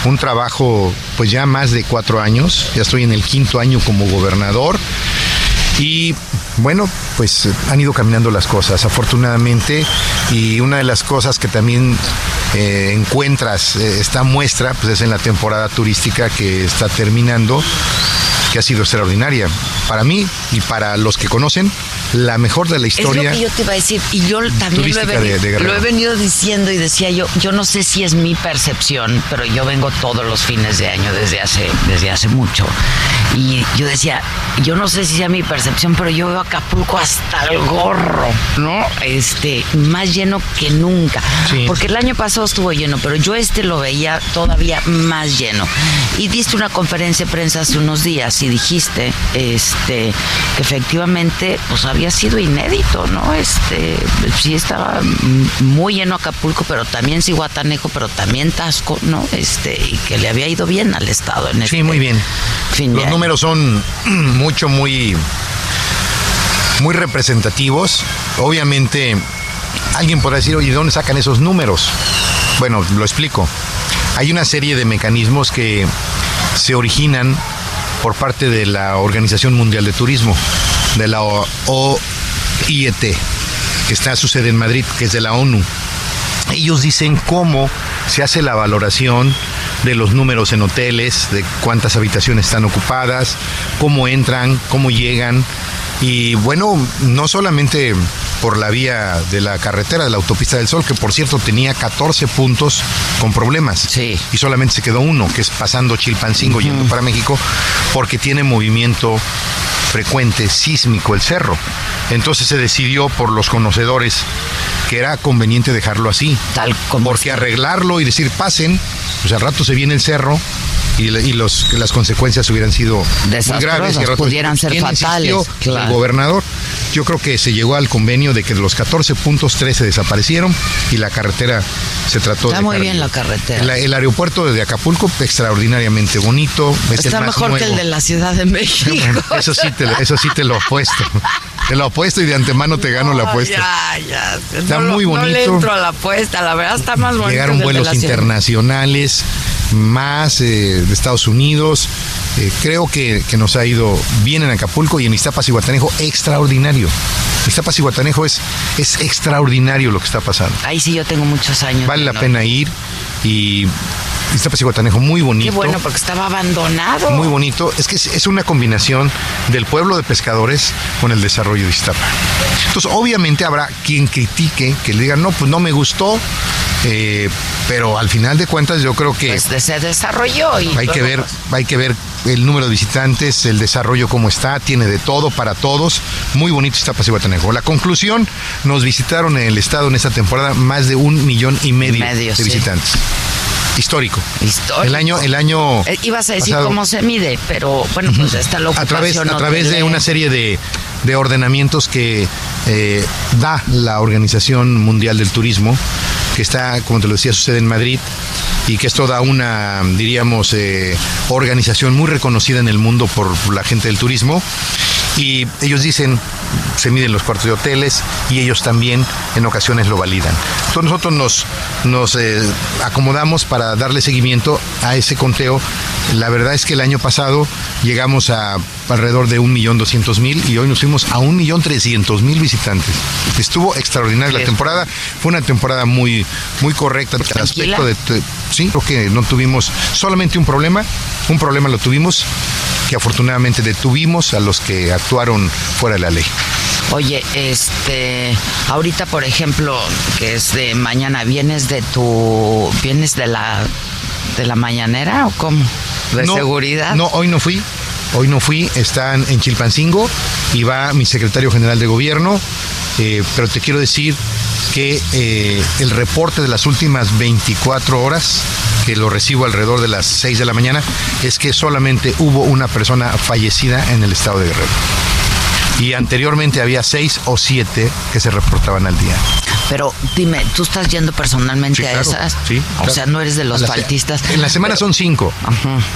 un trabajo, pues ya más de cuatro años. Ya estoy en el quinto año como gobernador. Y bueno, pues han ido caminando las cosas, afortunadamente. Y una de las cosas que también eh, encuentras eh, esta muestra, pues es en la temporada turística que está terminando, que ha sido extraordinaria. Para mí y para los que conocen, la mejor de la historia. Es lo que yo te iba a decir. Y yo también lo he, de- venido, de lo he venido diciendo y decía yo, yo no sé si es mi percepción, pero yo vengo todos los fines de año desde hace, desde hace mucho. Y yo decía, yo no sé si sea mi percepción, pero yo veo Acapulco hasta el gorro, ¿no? Este, más lleno que nunca. Porque el año pasado estuvo lleno, pero yo este lo veía todavía más lleno. Y diste una conferencia de prensa hace unos días y dijiste, este, que efectivamente, pues había sido inédito, ¿no? Este, sí estaba muy lleno Acapulco, pero también Cihuatanejo, pero también Tasco, ¿no? Este, y que le había ido bien al Estado en este Sí, muy bien. fin Los números son mucho, muy, muy representativos. Obviamente, alguien podrá decir, oye, ¿de dónde sacan esos números? Bueno, lo explico. Hay una serie de mecanismos que se originan por parte de la Organización Mundial de Turismo, de la OIET, que está su sede en Madrid, que es de la ONU. Ellos dicen cómo se hace la valoración de los números en hoteles, de cuántas habitaciones están ocupadas, cómo entran, cómo llegan. Y bueno, no solamente por la vía de la carretera de la autopista del Sol, que por cierto tenía 14 puntos con problemas. Y solamente se quedó uno, que es pasando Chilpancingo yendo para México, porque tiene movimiento frecuente sísmico el cerro. Entonces se decidió por los conocedores que era conveniente dejarlo así. Tal Porque arreglarlo y decir pasen, pues al rato se viene el cerro y, y los, las consecuencias hubieran sido muy graves. y pudieran ser fatales, claro. El gobernador. Yo creo que se llegó al convenio de que de los 14 puntos, 13 desaparecieron y la carretera se trató Está de muy bien la carretera. El, el aeropuerto de Acapulco, extraordinariamente bonito. Es Está mejor que el de la Ciudad de México. Eso sí te, eso sí te lo apuesto. Te lo apuesto y de antemano te gano la apuesta. Ya, ya. Está No muy No le bonito. entro a la apuesta, la verdad está más bonito. Llegaron vuelos internacionales, más eh, de Estados Unidos. Eh, creo que, que nos ha ido bien en Acapulco y en Iztapas y Guatanejo, extraordinario. Iztapas y Guatanejo es, es extraordinario lo que está pasando. Ahí sí yo tengo muchos años. Vale la ¿no? pena ir y Iztapas y Guatanejo muy bonito. Qué bueno, porque estaba abandonado. Muy bonito. Es que es, es una combinación del pueblo de pescadores con el desarrollo de Iztapa. Entonces, obviamente habrá quien critique, que le diga, no, pues no me gustó, eh, pero al final de cuentas yo creo que Pues se desarrolló y hay que ver, hay que ver el número de visitantes, el desarrollo cómo está, tiene de todo para todos. Muy bonito Iztapas y Guatanejo. La conclusión, nos visitaron en el estado en esta temporada más de un millón y medio, Medio, de sí. visitantes. Histórico. Histórico. El año, el año eh, ibas a decir pasado- cómo se mide, pero bueno, pues está la a través, a través de una serie de, de ordenamientos que eh, da la Organización Mundial del Turismo, que está, como te lo decía, sucede en Madrid, y que es toda una, diríamos, eh, organización muy reconocida en el mundo por la gente del turismo. Y ellos dicen, se miden los cuartos de hoteles y ellos también en ocasiones lo validan. Entonces nosotros nos, nos eh, acomodamos para darle seguimiento a ese conteo. La verdad es que el año pasado llegamos a alrededor de 1.200.000 y hoy nos fuimos a 1.300.000 visitantes. Estuvo extraordinaria la temporada. Fue una temporada muy, muy correcta. El aspecto de, de- sí, creo que no tuvimos solamente un problema. Un problema lo tuvimos que afortunadamente detuvimos a los que actuaron fuera de la ley. Oye, este, ahorita por ejemplo, que es de mañana, ¿vienes de tu, vienes de la, de la mañanera o cómo? ¿De No, seguridad? No, hoy no fui. Hoy no fui. Están en Chilpancingo y va mi secretario general de gobierno. eh, pero te quiero decir que eh, el reporte de las últimas 24 horas, que lo recibo alrededor de las 6 de la mañana, es que solamente hubo una persona fallecida en el estado de Guerrero. Y anteriormente había seis o siete que se reportaban al día. Pero dime, ¿tú estás yendo personalmente Sí, a claro, esas? sí, O sea, no eres de los faltistas. En la semana Pero- son cinco.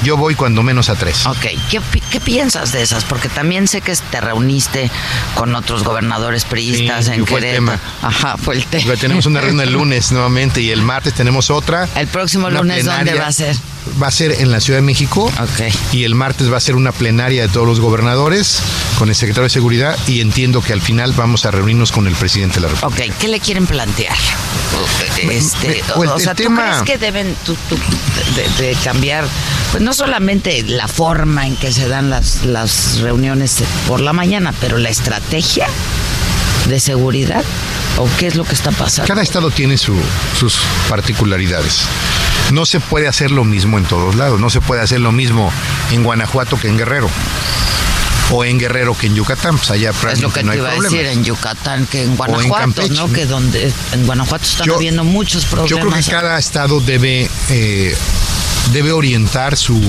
Yo voy cuando menos a tres. Ok, ¿Qué, qué piensas de esas? Porque también sé que te reuniste con otros gobernadores priistas Sí, en fue el Querétaro. tema. Ajá, fue el tema. Tenemos una reunión el lunes nuevamente y el martes tenemos otra. El próximo lunes, ¿dónde va a ser? Va a ser en la Ciudad de México. Y el martes va a ser una plenaria de todos los gobernadores con el secretario de Seguridad y entiendo que al final vamos a reunirnos con el presidente de la República. Ok, ¿qué le quieren plantear? Este, o el- o sea, el ¿tú tema- crees que deben tú- tú- de, de cambiar, pues no solamente la forma en que se dan las, las reuniones por la mañana, pero la estrategia de seguridad? ¿O qué es lo que está pasando? Cada estado tiene su- sus particularidades. No se puede hacer lo mismo en todos lados. No se puede hacer lo mismo en Guanajuato que en Guerrero. O en Guerrero que en Yucatán. Pues allá Es lo que no te hay iba a problema. decir en Yucatán que en en Guanajuato, Campeche. ¿no? Que donde en Guanajuato están Yo- habiendo muchos problemas. Yo creo que cada estado debe, eh, debe orientar su,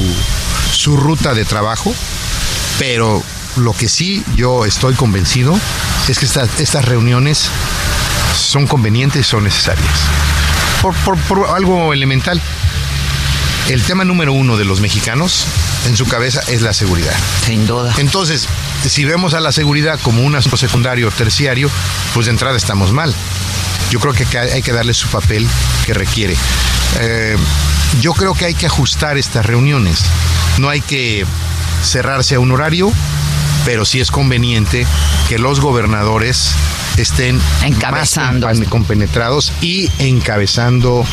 su ruta de trabajo, pero lo que sí yo estoy convencido es que estas, estas reuniones son convenientes y son necesarias. Por, por- por algo elemental. El tema número uno de los mexicanos en su cabeza es la seguridad. Sin duda. Entonces, si vemos a la seguridad como un asunto secundario o terciario, pues de entrada estamos mal. Yo creo que hay que darle su papel que requiere. Eh, yo creo que hay que ajustar estas reuniones. No hay que cerrarse a un horario, pero sí es conveniente que los gobernadores estén Encabezando. más compenetrados y encabezando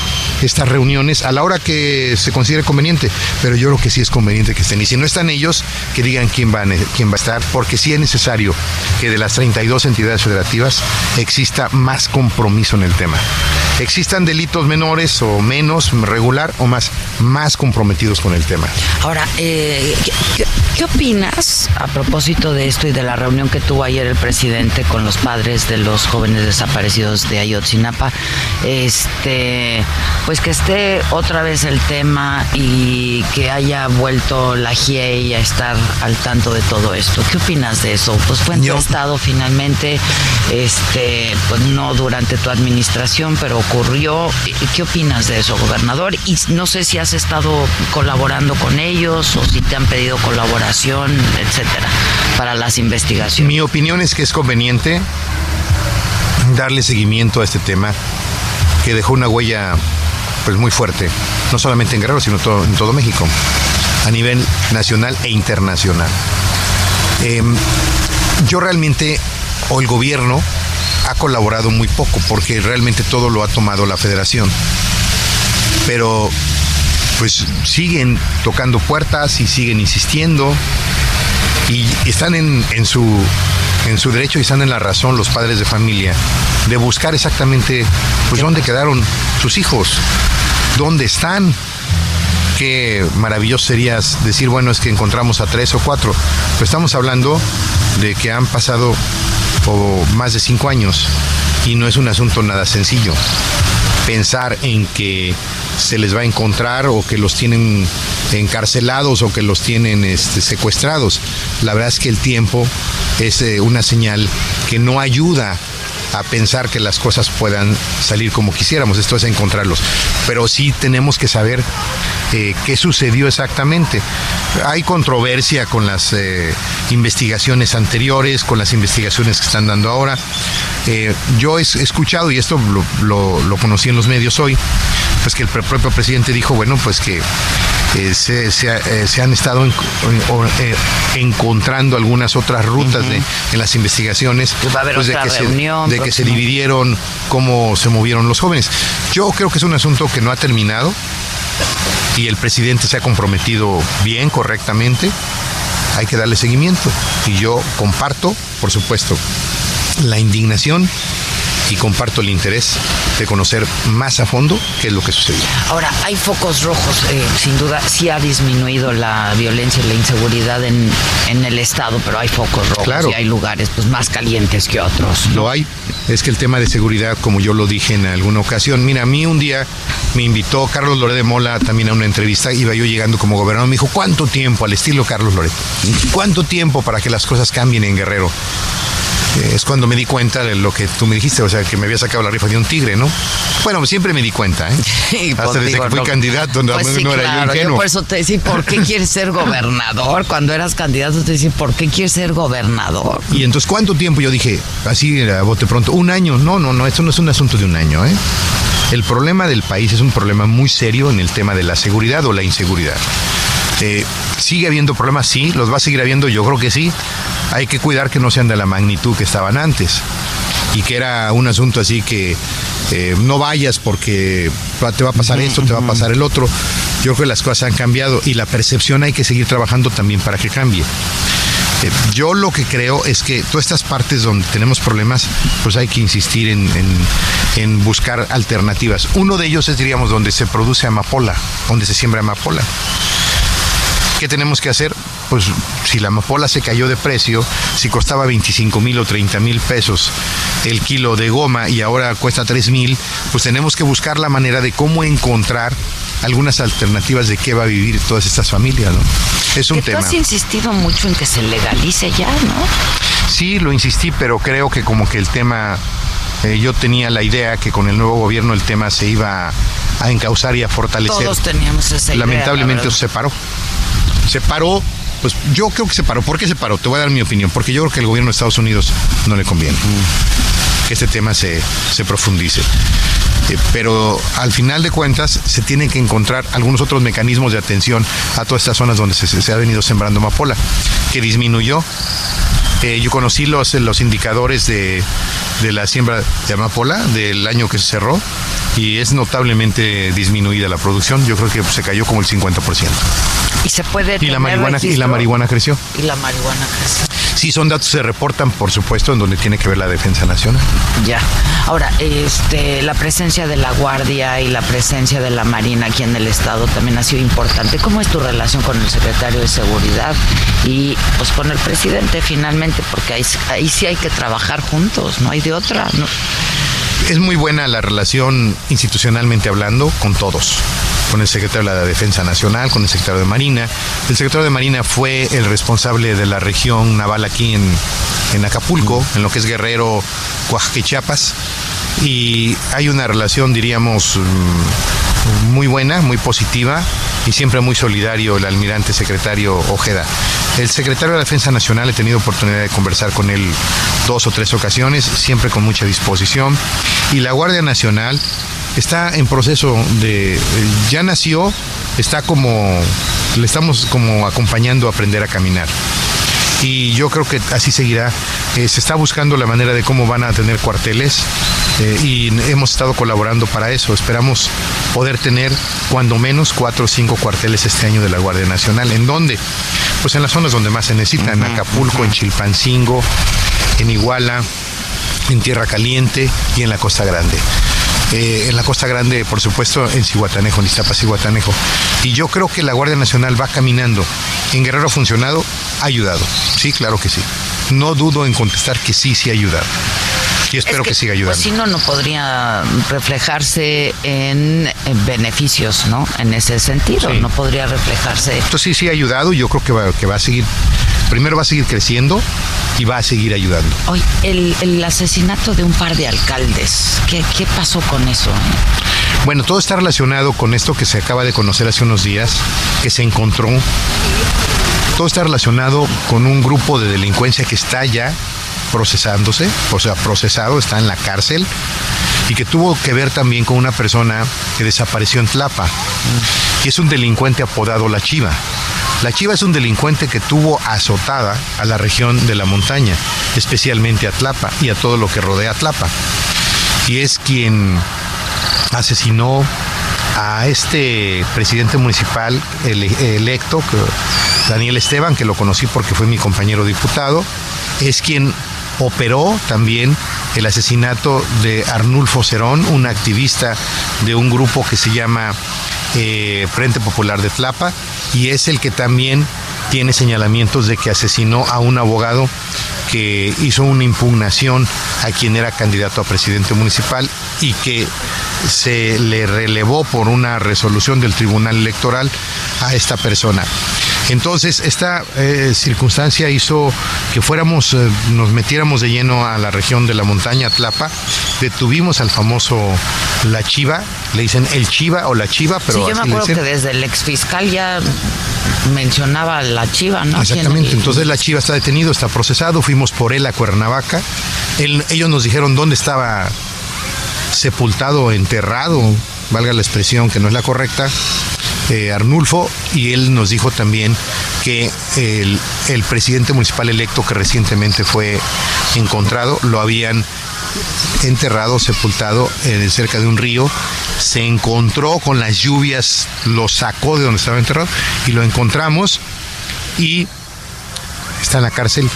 estas reuniones a la hora que se considere conveniente. Pero yo creo que sí es conveniente que estén. Y si no están ellos, que digan quién va a, quién va a estar, porque sí es necesario que de las 32 entidades federativas exista más compromiso en el tema. Existan delitos menores o menos, regular o más, más comprometidos con el tema. Ahora, eh, ¿qué, opinas a propósito de esto y de la reunión que tuvo ayer el presidente con los padres de los jóvenes desaparecidos de Ayotzinapa? Este, pues que esté otra vez el tema y que haya vuelto la GIEI a estar al tanto de todo esto. ¿Qué opinas de eso? Pues fue estado finalmente, este, pues no durante tu administración, pero ocurrió. ¿Y ¿Qué opinas de eso, gobernador? Y no sé si has estado colaborando con ellos o si te han pedido etcétera, para las investigaciones. Mi opinión es que es conveniente darle seguimiento a este tema que dejó una huella pues muy fuerte, no solamente en Guerrero, sino todo- en todo México, a nivel nacional e internacional. Em, yo realmente, o el gobierno, ha colaborado muy poco, porque realmente todo lo ha tomado la federación. Pero pues siguen tocando puertas y siguen insistiendo y están en, en su en su derecho y están en la razón los padres de familia de buscar exactamente pues dónde quedaron sus hijos, dónde están. Qué maravilloso sería decir, bueno, es que encontramos a tres o cuatro. Pero estamos hablando de que han pasado o más de cinco años y no es un asunto nada sencillo. Pensar en que se les va a encontrar o que los tienen encarcelados o que los tienen este, secuestrados. La verdad es que el tiempo es eh, una señal que no ayuda a pensar que las cosas puedan salir como quisiéramos, esto es encontrarlos. Pero sí tenemos que saber eh, qué sucedió exactamente. Hay controversia con las eh, investigaciones anteriores, con las investigaciones que están dando ahora. Yo he escuchado, y esto lo conocí en los medios hoy, pues que el propio presidente dijo, bueno, pues que eh, se, eh, se han estado en- o- eh, encontrando algunas otras rutas de, en las investigaciones va a haber pues, de, otra que se, reunión de que se dividieron cómo se movieron los jóvenes. Yo creo que es un asunto que no ha terminado y el presidente se ha comprometido bien, correctamente. Hay que darle seguimiento. Y yo comparto, por supuesto, la indignación y comparto el interés de conocer más a fondo qué es lo que sucedió. Ahora, hay focos rojos, eh, sin duda, sí ha disminuido la violencia y la inseguridad en, en el Estado, pero hay focos rojos Claro. y hay lugares pues más calientes que otros. Lo hay. Es que el tema de seguridad, como yo lo dije en alguna ocasión, mira, a mí un día me invitó Carlos Loret de Mola también a una entrevista, iba yo llegando como gobernador, me dijo, ¿cuánto tiempo al estilo Carlos Loret? ¿Cuánto tiempo para que las cosas cambien en Guerrero? Eh, Es cuando me di cuenta de lo que tú me dijiste, o sea, que me había sacado la rifa de un tigre, ¿no? Bueno, siempre me di cuenta, ¿eh? Hasta desde digo, que fui no- candidato, no, Pues sí, no era yo claro, ingenuo. por eso te decía, ¿por qué quieres ser gobernador? Cuando eras candidato te decía, ¿por qué quieres ser gobernador? Y entonces, ¿cuánto tiempo? Yo dije, así a bote pronto, un año. No, no, no, esto no es un asunto de un año, ¿eh? El problema del país es un problema muy serio en el tema de la seguridad o la inseguridad. Eh, ¿Sigue habiendo problemas? Sí. ¿Los va a seguir habiendo? Yo creo que sí. Hay que cuidar que no sean de la magnitud que estaban antes. Y que era un asunto así que eh, no vayas porque te va a pasar esto, te va a pasar el otro. Yo creo que las cosas han cambiado y la percepción hay que seguir trabajando también para que cambie. Eh, Yo lo que creo es que todas estas partes donde tenemos problemas, pues hay que insistir en, en- en buscar alternativas. Uno de ellos es, diríamos, donde se produce amapola, donde se siembra amapola. ¿Qué tenemos que hacer? Pues si la amapola se cayó de precio, si costaba 25 mil o 30 mil pesos el kilo de goma y ahora cuesta 3 mil, pues tenemos que buscar la manera de cómo encontrar algunas alternativas de qué va a vivir todas estas familias, ¿no? Es un Que tú tema. has insistido mucho en que se legalice ya, ¿no? Sí, lo insistí, pero creo que como que el tema, eh, yo tenía la idea que con el nuevo gobierno el tema se iba a encauzar y a fortalecer. Todos teníamos esa idea, Lamentablemente la se paró. Se paró, pues yo creo que se paró. ¿Por qué se paró? Te voy a dar mi opinión. Porque yo creo que el gobierno de Estados Unidos no le conviene que este tema se, se profundice. Eh, pero al final de cuentas se tienen que encontrar algunos otros mecanismos de atención a todas estas zonas donde se, ha venido sembrando amapola, que disminuyó. Eh, yo conocí los, los indicadores de, de la siembra de amapola del año que se cerró y es notablemente disminuida la producción. Yo creo que se cayó como el 50%. Y se puede Y la marihuana, y la marihuana creció. Y la marihuana creció. Sí, son datos que se reportan, por supuesto, en donde tiene que ver la defensa nacional. Ya. Ahora, este, la presencia de la Guardia y la presencia de la Marina aquí en el Estado también ha sido importante. ¿Cómo es tu relación con el secretario de Seguridad y pues con el presidente finalmente? Porque ahí, ahí sí hay que trabajar juntos, no hay de otra. ¿no? Es muy buena la relación institucionalmente hablando con todos. Con el secretario de la Defensa Nacional, con el secretario de Marina. El secretario de Marina fue el responsable de la región naval aquí en, en Acapulco, en lo que es Guerrero, Oaxaca y Chiapas. Y hay una relación, diríamos, mm, muy buena, muy positiva y siempre muy solidario el almirante secretario Ojeda. El secretario de la Defensa Nacional he tenido oportunidad de conversar con él dos o tres ocasiones, siempre con mucha disposición. Y la Guardia Nacional está en proceso de, ya nació, está como, le estamos como acompañando a aprender a caminar. Y yo creo que así seguirá. Eh, se está buscando la manera de cómo van a tener cuarteles eh, y hemos estado colaborando para eso. Esperamos poder tener cuando menos cuatro o cinco cuarteles este año de la Guardia Nacional. ¿En dónde? Pues en las zonas donde más se necesita, en Acapulco, en Chilpancingo, en Iguala, en Tierra Caliente y en la Costa Grande. Eh, en la Costa Grande, por supuesto, en Cihuatanejo, en Iztapas y Guatanejo. Y yo creo que la Guardia Nacional va caminando. En Guerrero ha funcionado, ha ayudado. Sí, claro que sí. No dudo en contestar que sí, sí ha ayudado. Y espero Es que, siga ayudando. Pues si no, no podría reflejarse en, en beneficios, ¿no? En ese sentido, no podría reflejarse. Esto sí, sí ha ayudado y yo creo que va, que va a seguir, primero va a seguir creciendo y va a seguir ayudando. Hoy, el, el asesinato de un par de alcaldes, ¿qué, qué pasó con eso? eh? Bueno, todo está relacionado con esto que se acaba de conocer hace unos días, que se encontró. Todo está relacionado con un grupo de delincuencia que está ya procesándose, o sea, procesado, está en la cárcel, y que tuvo que ver también con una persona que desapareció en Tlapa, y es un delincuente apodado La Chiva. La Chiva es un delincuente que tuvo azotada a la región de la montaña, especialmente a Tlapa y a todo lo que rodea a Tlapa. Y es quien asesinó a este presidente municipal ele- electo, Daniel Esteban, que lo conocí porque fue mi compañero diputado, es quien operó también el asesinato de Arnulfo Cerón, un activista de un grupo que se llama eh, Frente Popular de Tlapa, y es el que también tiene señalamientos de que asesinó a un abogado que hizo una impugnación a quien era candidato a presidente municipal y que se le relevó por una resolución del Tribunal Electoral a esta persona. Entonces, esta eh, circunstancia hizo que fuéramos, eh, nos metiéramos de lleno a la región de la montaña Tlapa, detuvimos al famoso La Chiva, le dicen el Chiva o La Chiva, pero sí, yo me acuerdo que desde el exfiscal ya mencionaba la chiva, ¿no? Exactamente, ¿Quién- entonces la Chiva está detenido, está procesado, fuimos por él a Cuernavaca, Él- ellos nos dijeron dónde estaba sepultado, enterrado, valga la expresión que no es la correcta, eh, Arnulfo, y él nos dijo también que el, el presidente municipal electo que recientemente fue encontrado lo habían enterrado, sepultado en cerca de un río. Se encontró con las lluvias, lo sacó de donde estaba enterrado y lo encontramos y está en la cárcel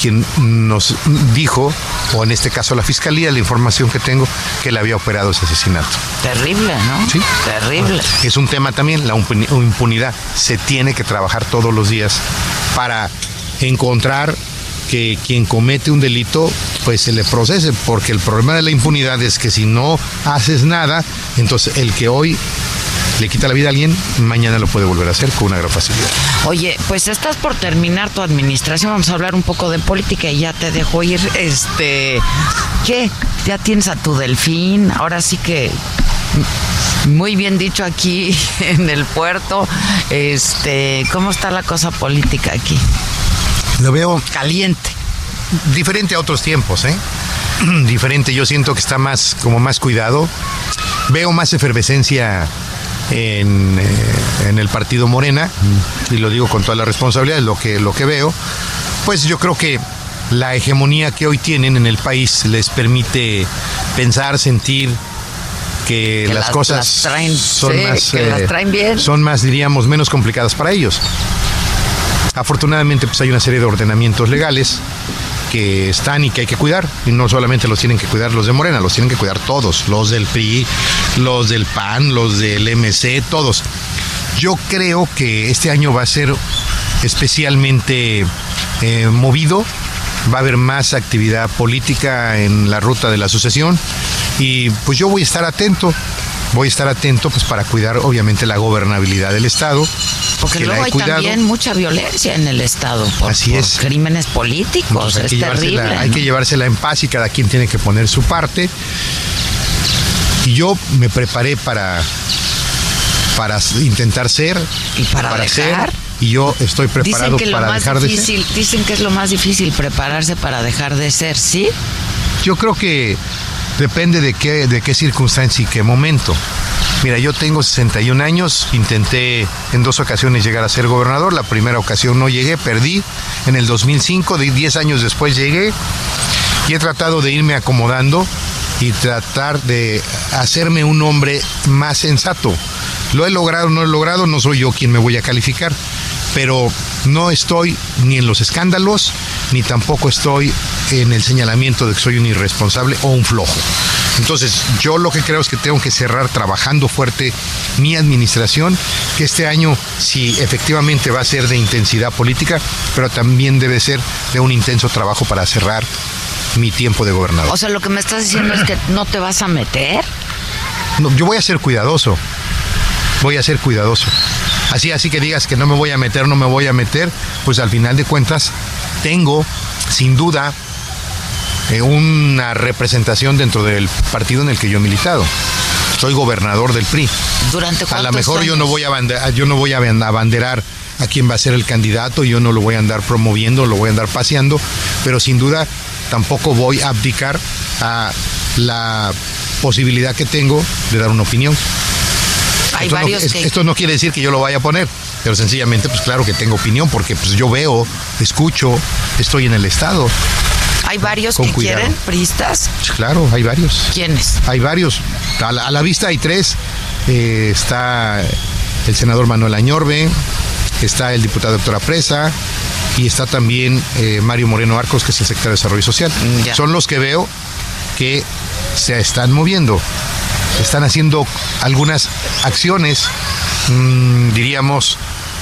quien nos dijo, o en este caso la fiscalía, la información que tengo, que le había operado ese asesinato. Terrible, ¿no? Sí. Terrible. Es un tema también, la impuni- impunidad. Se tiene que trabajar todos los días para encontrar que quien comete un delito pues se le procese, porque el problema de la impunidad es que si no haces nada, entonces el que hoy le quita la vida a alguien, mañana lo puede volver a hacer con una gran facilidad. Oye, pues estás por terminar tu administración, vamos a hablar un poco de política y ya te dejo ir. Este, ¿qué? Ya tienes a tu delfín, ahora sí que muy bien dicho aquí en el puerto. Este, ¿cómo está la cosa política aquí? Lo veo caliente. Diferente a otros tiempos, ¿eh? Diferente, yo siento que está más, como más cuidado. Veo más efervescencia en, eh, en el partido Morena, y lo digo con toda la responsabilidad, es lo que, lo que veo. Pues yo creo que la hegemonía que hoy tienen en el país les permite pensar, sentir que, Que las, las- cosas las traen, son sí, más que las traen bien. son más diríamos menos complicadas para ellos. Afortunadamente pues hay una serie de ordenamientos legales que están y que hay que cuidar. Y no solamente los tienen que cuidar los de Morena, los tienen que cuidar todos, los del PRI, los del PAN, los del MC, todos. Yo creo que este año va a ser especialmente eh, movido, va a haber más actividad política en la ruta de la sucesión y pues yo voy a estar atento, voy a estar atento pues para cuidar obviamente la gobernabilidad del Estado. Porque luego hay cuidado. también mucha violencia en el Estado por, Así por es. crímenes políticos. Pues hay, es hay ¿no? que llevársela en paz y cada quien tiene que poner su parte. Y yo me preparé para, para intentar ser y para, dejar. ser. Y yo estoy Dicen preparado lo para más dejar de ser. difícil, dicen que es lo más difícil prepararse para dejar de ser, ¿sí? Yo creo que depende de qué, de qué circunstancia y qué momento. Mira, yo tengo 61 años, intenté en dos ocasiones llegar a ser gobernador. La primera ocasión no llegué, perdí. En el 2005, de 10 años después llegué y he tratado de irme acomodando y tratar de hacerme un hombre más sensato. Lo he logrado, no he logrado, no soy yo quien me voy a calificar, pero no estoy ni en los escándalos, ni tampoco estoy en el señalamiento de que soy un irresponsable o un flojo. Entonces, yo lo que creo es que tengo que cerrar trabajando fuerte mi administración, que este año sí efectivamente va a ser de intensidad política, pero también debe ser de un intenso trabajo para cerrar mi tiempo de gobernador. O sea, lo que me estás diciendo es que no te vas a meter. No, yo voy a ser cuidadoso. Voy a ser cuidadoso. Así, así que digas que no me voy a meter, no me voy a meter, pues al final de cuentas tengo, sin duda, eh, una representación dentro del partido en el que yo he militado. Soy gobernador del PRI. Durante A lo mejor yo no voy a abanderar, yo no voy a aban- abanderar a quién va a ser el candidato, yo no lo voy a andar promoviendo, lo voy a andar paseando, pero sin duda tampoco voy a abdicar a la posibilidad que tengo de dar una opinión. Hay esto, no, varios es- que- esto no quiere decir que yo lo vaya a poner, pero sencillamente, pues claro que tengo opinión, porque pues yo veo, escucho, estoy en el estado. Hay varios Con que cuidado. quieren pristas. Pues, Claro, hay varios. ¿Quiénes? Hay varios. A la, a la vista hay tres. Eh, está el senador Manuel Añorbe, está el diputado Héctor Apresa y está también eh, Mario Moreno Arcos, que es el secretario de Desarrollo Social. ya. Son los que veo que se están moviendo. Están haciendo algunas acciones, mm, diríamos,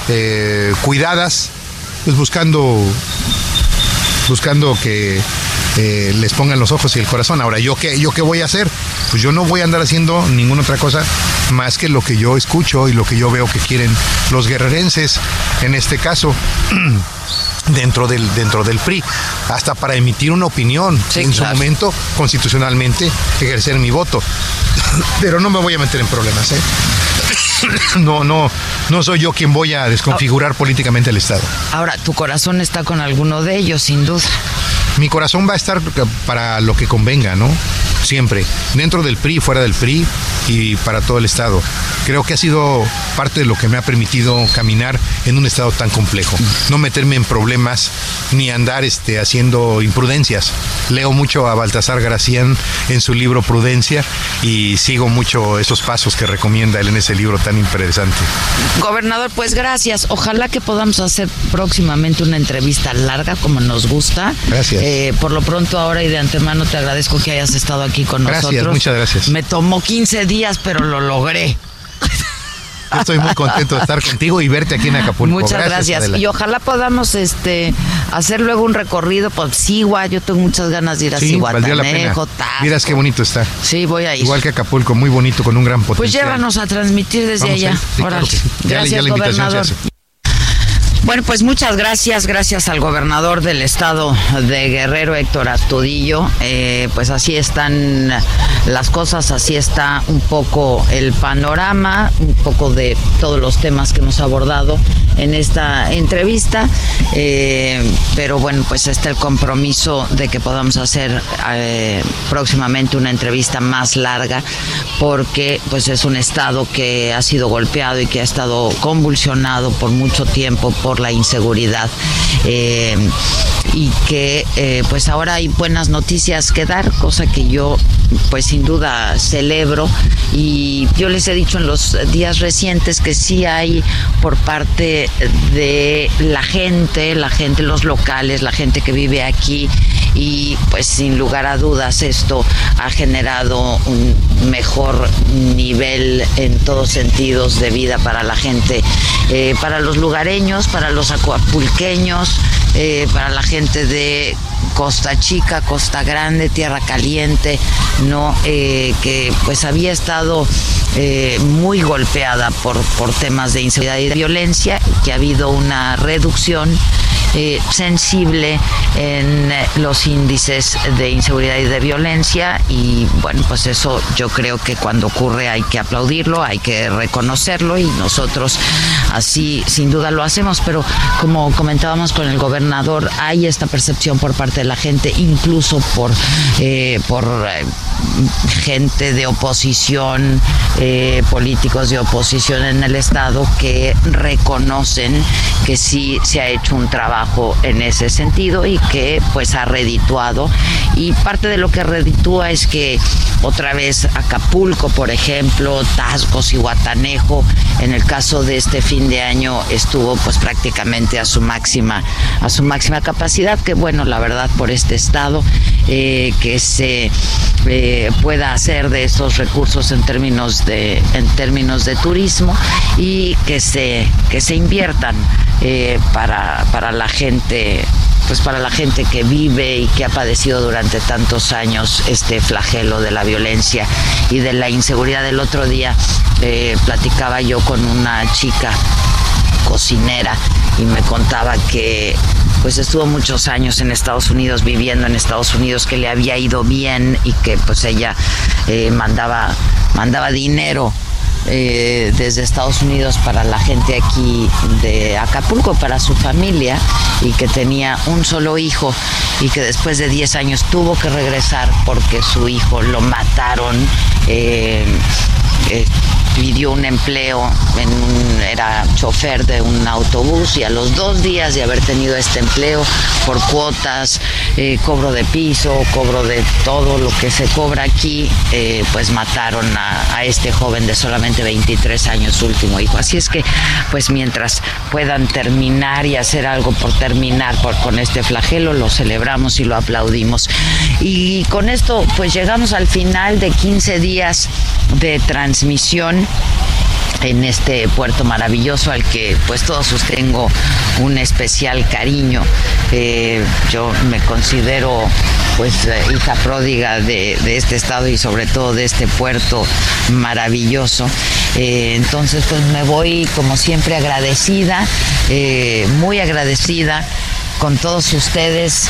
eh, cuidadas, pues buscando buscando que eh, les pongan los ojos y el corazón. Ahora, ¿yo qué, ¿yo qué voy a hacer? Pues yo no voy a andar haciendo ninguna otra cosa más que lo que yo escucho y lo que yo veo que quieren los guerrerenses, en este caso. dentro del dentro del PRI hasta para emitir una opinión en su momento constitucionalmente ejercer mi voto pero no me voy a meter en problemas ¿eh? no no no soy yo quien voy a desconfigurar políticamente el estado Ahora, tu corazón está con alguno de ellos, sin duda. mi corazón va a estar para lo que convenga, ¿no? siempre, dentro del PRI, fuera del PRI y para todo el Estado. Creo que ha sido parte de lo que me ha permitido caminar en un Estado tan complejo. No meterme en problemas ni andar este, haciendo imprudencias. Leo mucho a Baltasar Gracián en su libro Prudencia y sigo mucho esos pasos que recomienda él en ese libro tan interesante. Gobernador, pues gracias. Ojalá que podamos hacer próximamente una entrevista larga como nos gusta. Gracias. Eh, por lo pronto ahora y de antemano te agradezco que hayas estado aquí con Gracias, nosotros. muchas gracias. Me tomó 15 días, pero lo logré. Yo estoy muy contento de estar contigo y verte aquí en Acapulco. Muchas gracias. Y ojalá podamos este hacer luego un recorrido por Sigua. Yo tengo muchas ganas de ir a Sí. Cihuatanejo. Miras qué bonito está. Sí, voy a ir. Igual que Acapulco, muy bonito, con un gran potencial. Pues llévanos a transmitir desde Vamos allá. Sí, claro sí. Le- Gracias, ya la invitación se gobernador. hace. Bueno, pues muchas gracias, gracias al gobernador del estado de Guerrero, Héctor Astudillo. Eh, pues así están las cosas, así está un poco el panorama, un poco de todos los temas que hemos abordado en esta entrevista. Eh, pero bueno, pues está el compromiso de que podamos hacer eh, próximamente una entrevista más larga, porque pues es un estado que ha sido golpeado y que ha estado convulsionado por mucho tiempo por la inseguridad eh, y que eh, pues ahora hay buenas noticias que dar, cosa que yo pues sin duda celebro. Y yo les he dicho en los días recientes que sí hay por parte de la gente, la gente, los locales, la gente que vive aquí. Y pues sin lugar a dudas esto ha generado un mejor nivel en todos sentidos de vida para la gente, eh, para los lugareños, para los acuapulqueños, eh, para la gente de Costa Chica, Costa Grande, Tierra Caliente, no Eh, que pues había estado eh, muy golpeada por, por temas de inseguridad y de violencia, que ha habido una reducción eh, sensible en eh, los índices de inseguridad y de violencia. Y bueno pues eso yo creo que cuando ocurre hay que aplaudirlo hay que reconocerlo y nosotros así sin duda lo hacemos. Pero como comentábamos con el gobernador hay esta percepción por parte de la gente incluso por eh, por gente de oposición políticos de oposición en el estado que reconocen que sí se ha hecho un trabajo en ese sentido y que pues ha redituado. Y parte de lo que reditúa es que otra vez Acapulco por ejemplo Tascos y Guatanejo en el caso de este fin de año estuvo pues prácticamente a su máxima a su máxima capacidad que bueno la verdad por este estado eh, que se eh, pueda hacer de estos recursos en términos de en términos de turismo y que se que se inviertan eh, para, para la gente pues para la gente que vive y que ha padecido durante tantos años este flagelo de la violencia y de la inseguridad. El otro día eh, platicaba yo con una chica cocinera y me contaba que pues estuvo muchos años en Estados Unidos viviendo en Estados Unidos que le había ido bien y que pues ella eh, mandaba mandaba dinero eh, desde Estados Unidos para la gente aquí de Acapulco, para su familia, y que tenía un solo hijo y que después de 10 años tuvo que regresar porque su hijo lo mataron. eh, pidió un empleo, en un- era chofer de un autobús y a los dos días de haber tenido este empleo por cuotas, eh, cobro de piso, cobro de todo lo que se cobra aquí, eh, pues mataron a, a este joven de solamente 23 años, su último hijo. Así es que, pues mientras puedan terminar y hacer algo por terminar por, con este flagelo, lo celebramos y lo aplaudimos. Y con esto, pues llegamos al final de 15 días de transmisión en este puerto maravilloso al que pues todos ustedes tengo un especial cariño. Eh, yo me considero pues eh, hija pródiga de, este estado y sobre todo de este puerto maravilloso. Eh, entonces pues me voy como siempre agradecida, muy agradecida con todos ustedes.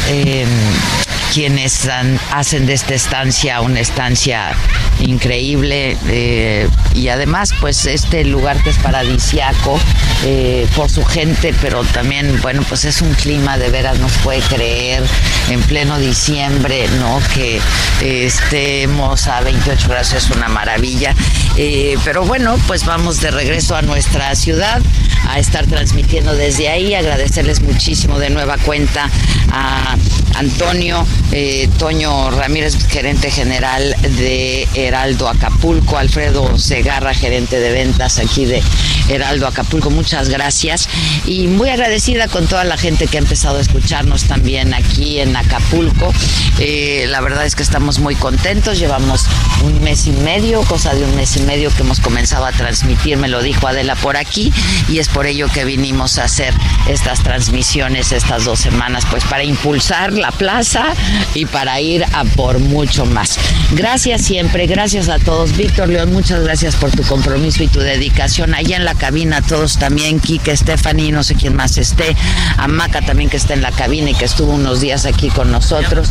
quienes hacen de esta estancia una estancia increíble eh, y además pues este lugar que es paradisiaco eh, por su gente, pero también bueno pues es un clima de veras, nos puede creer en pleno diciembre, ¿no? Que estemos a 28 grados es una maravilla, eh, pero bueno pues vamos de regreso a nuestra ciudad a estar transmitiendo desde ahí, agradecerles muchísimo de nueva cuenta a Antonio eh, Toño Ramírez, gerente general de Heraldo Acapulco, Alfredo Segarra, gerente de ventas aquí de Heraldo Acapulco, muchas gracias y muy agradecida con toda la gente que ha empezado a escucharnos también aquí en Acapulco. Eh, la verdad es que estamos muy contentos, llevamos un mes y medio, cosa de un mes y medio que hemos comenzado a transmitir, me lo dijo Adela por aquí y es por ello que vinimos a hacer estas transmisiones estas dos semanas, pues para impulsar la plaza y para ir a por mucho más. Gracias siempre, a todos. Víctor León, muchas gracias por tu compromiso y tu dedicación. Allá en la cabina, todos también, Kike, Stephanie, no sé quién más esté, a Maca también que está en la cabina y que estuvo unos días aquí con nosotros.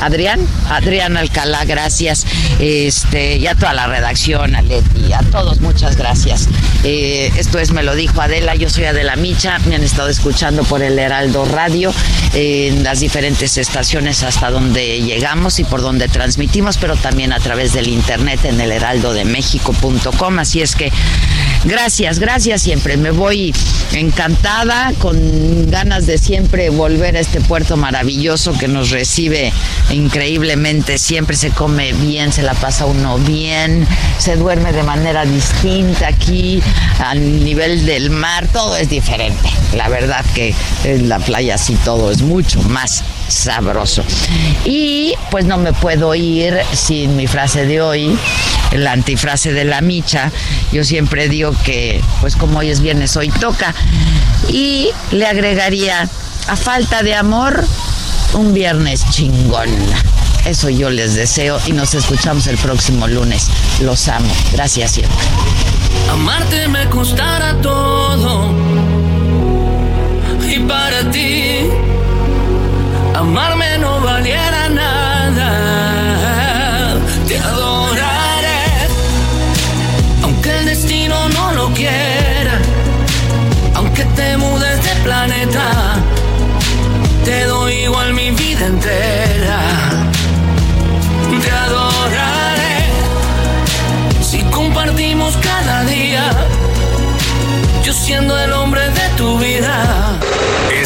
Adrián, Adrián Alcalá, gracias. Este, y a toda la redacción, a Leti, a todos, muchas gracias. Eh, esto es Me lo dijo Adela, yo soy Adela Micha, me han estado escuchando por el Heraldo Radio en las diferentes estaciones hasta donde llegamos y por donde transmitimos, pero también a través del internet en el heraldodemexico.com. Así es que gracias, gracias siempre. Me voy encantada, con ganas de siempre volver a este puerto maravilloso que nos recibe increíblemente. Siempre se come bien, se la pasa uno bien, se duerme de manera distinta aquí, a nivel del mar, todo es diferente. La verdad que en la playa sí todo es mucho más sabroso. Y pues no me puedo ir sin mi frase de hoy, la antifrase de la micha. Yo siempre digo que pues como hoy es viernes, hoy toca. Y le agregaría, a falta de amor, un viernes chingón. Eso yo les deseo y nos escuchamos el próximo lunes. Los amo. Gracias siempre. Amarte me costará todo. Y para ti, amarme no valiera nada. Te adoraré, aunque el destino no lo quiera. Aunque te mudes de planeta, te doy igual mi vida entera. Te adoraré si compartimos cada día. Yo siendo el hombre de tu vida.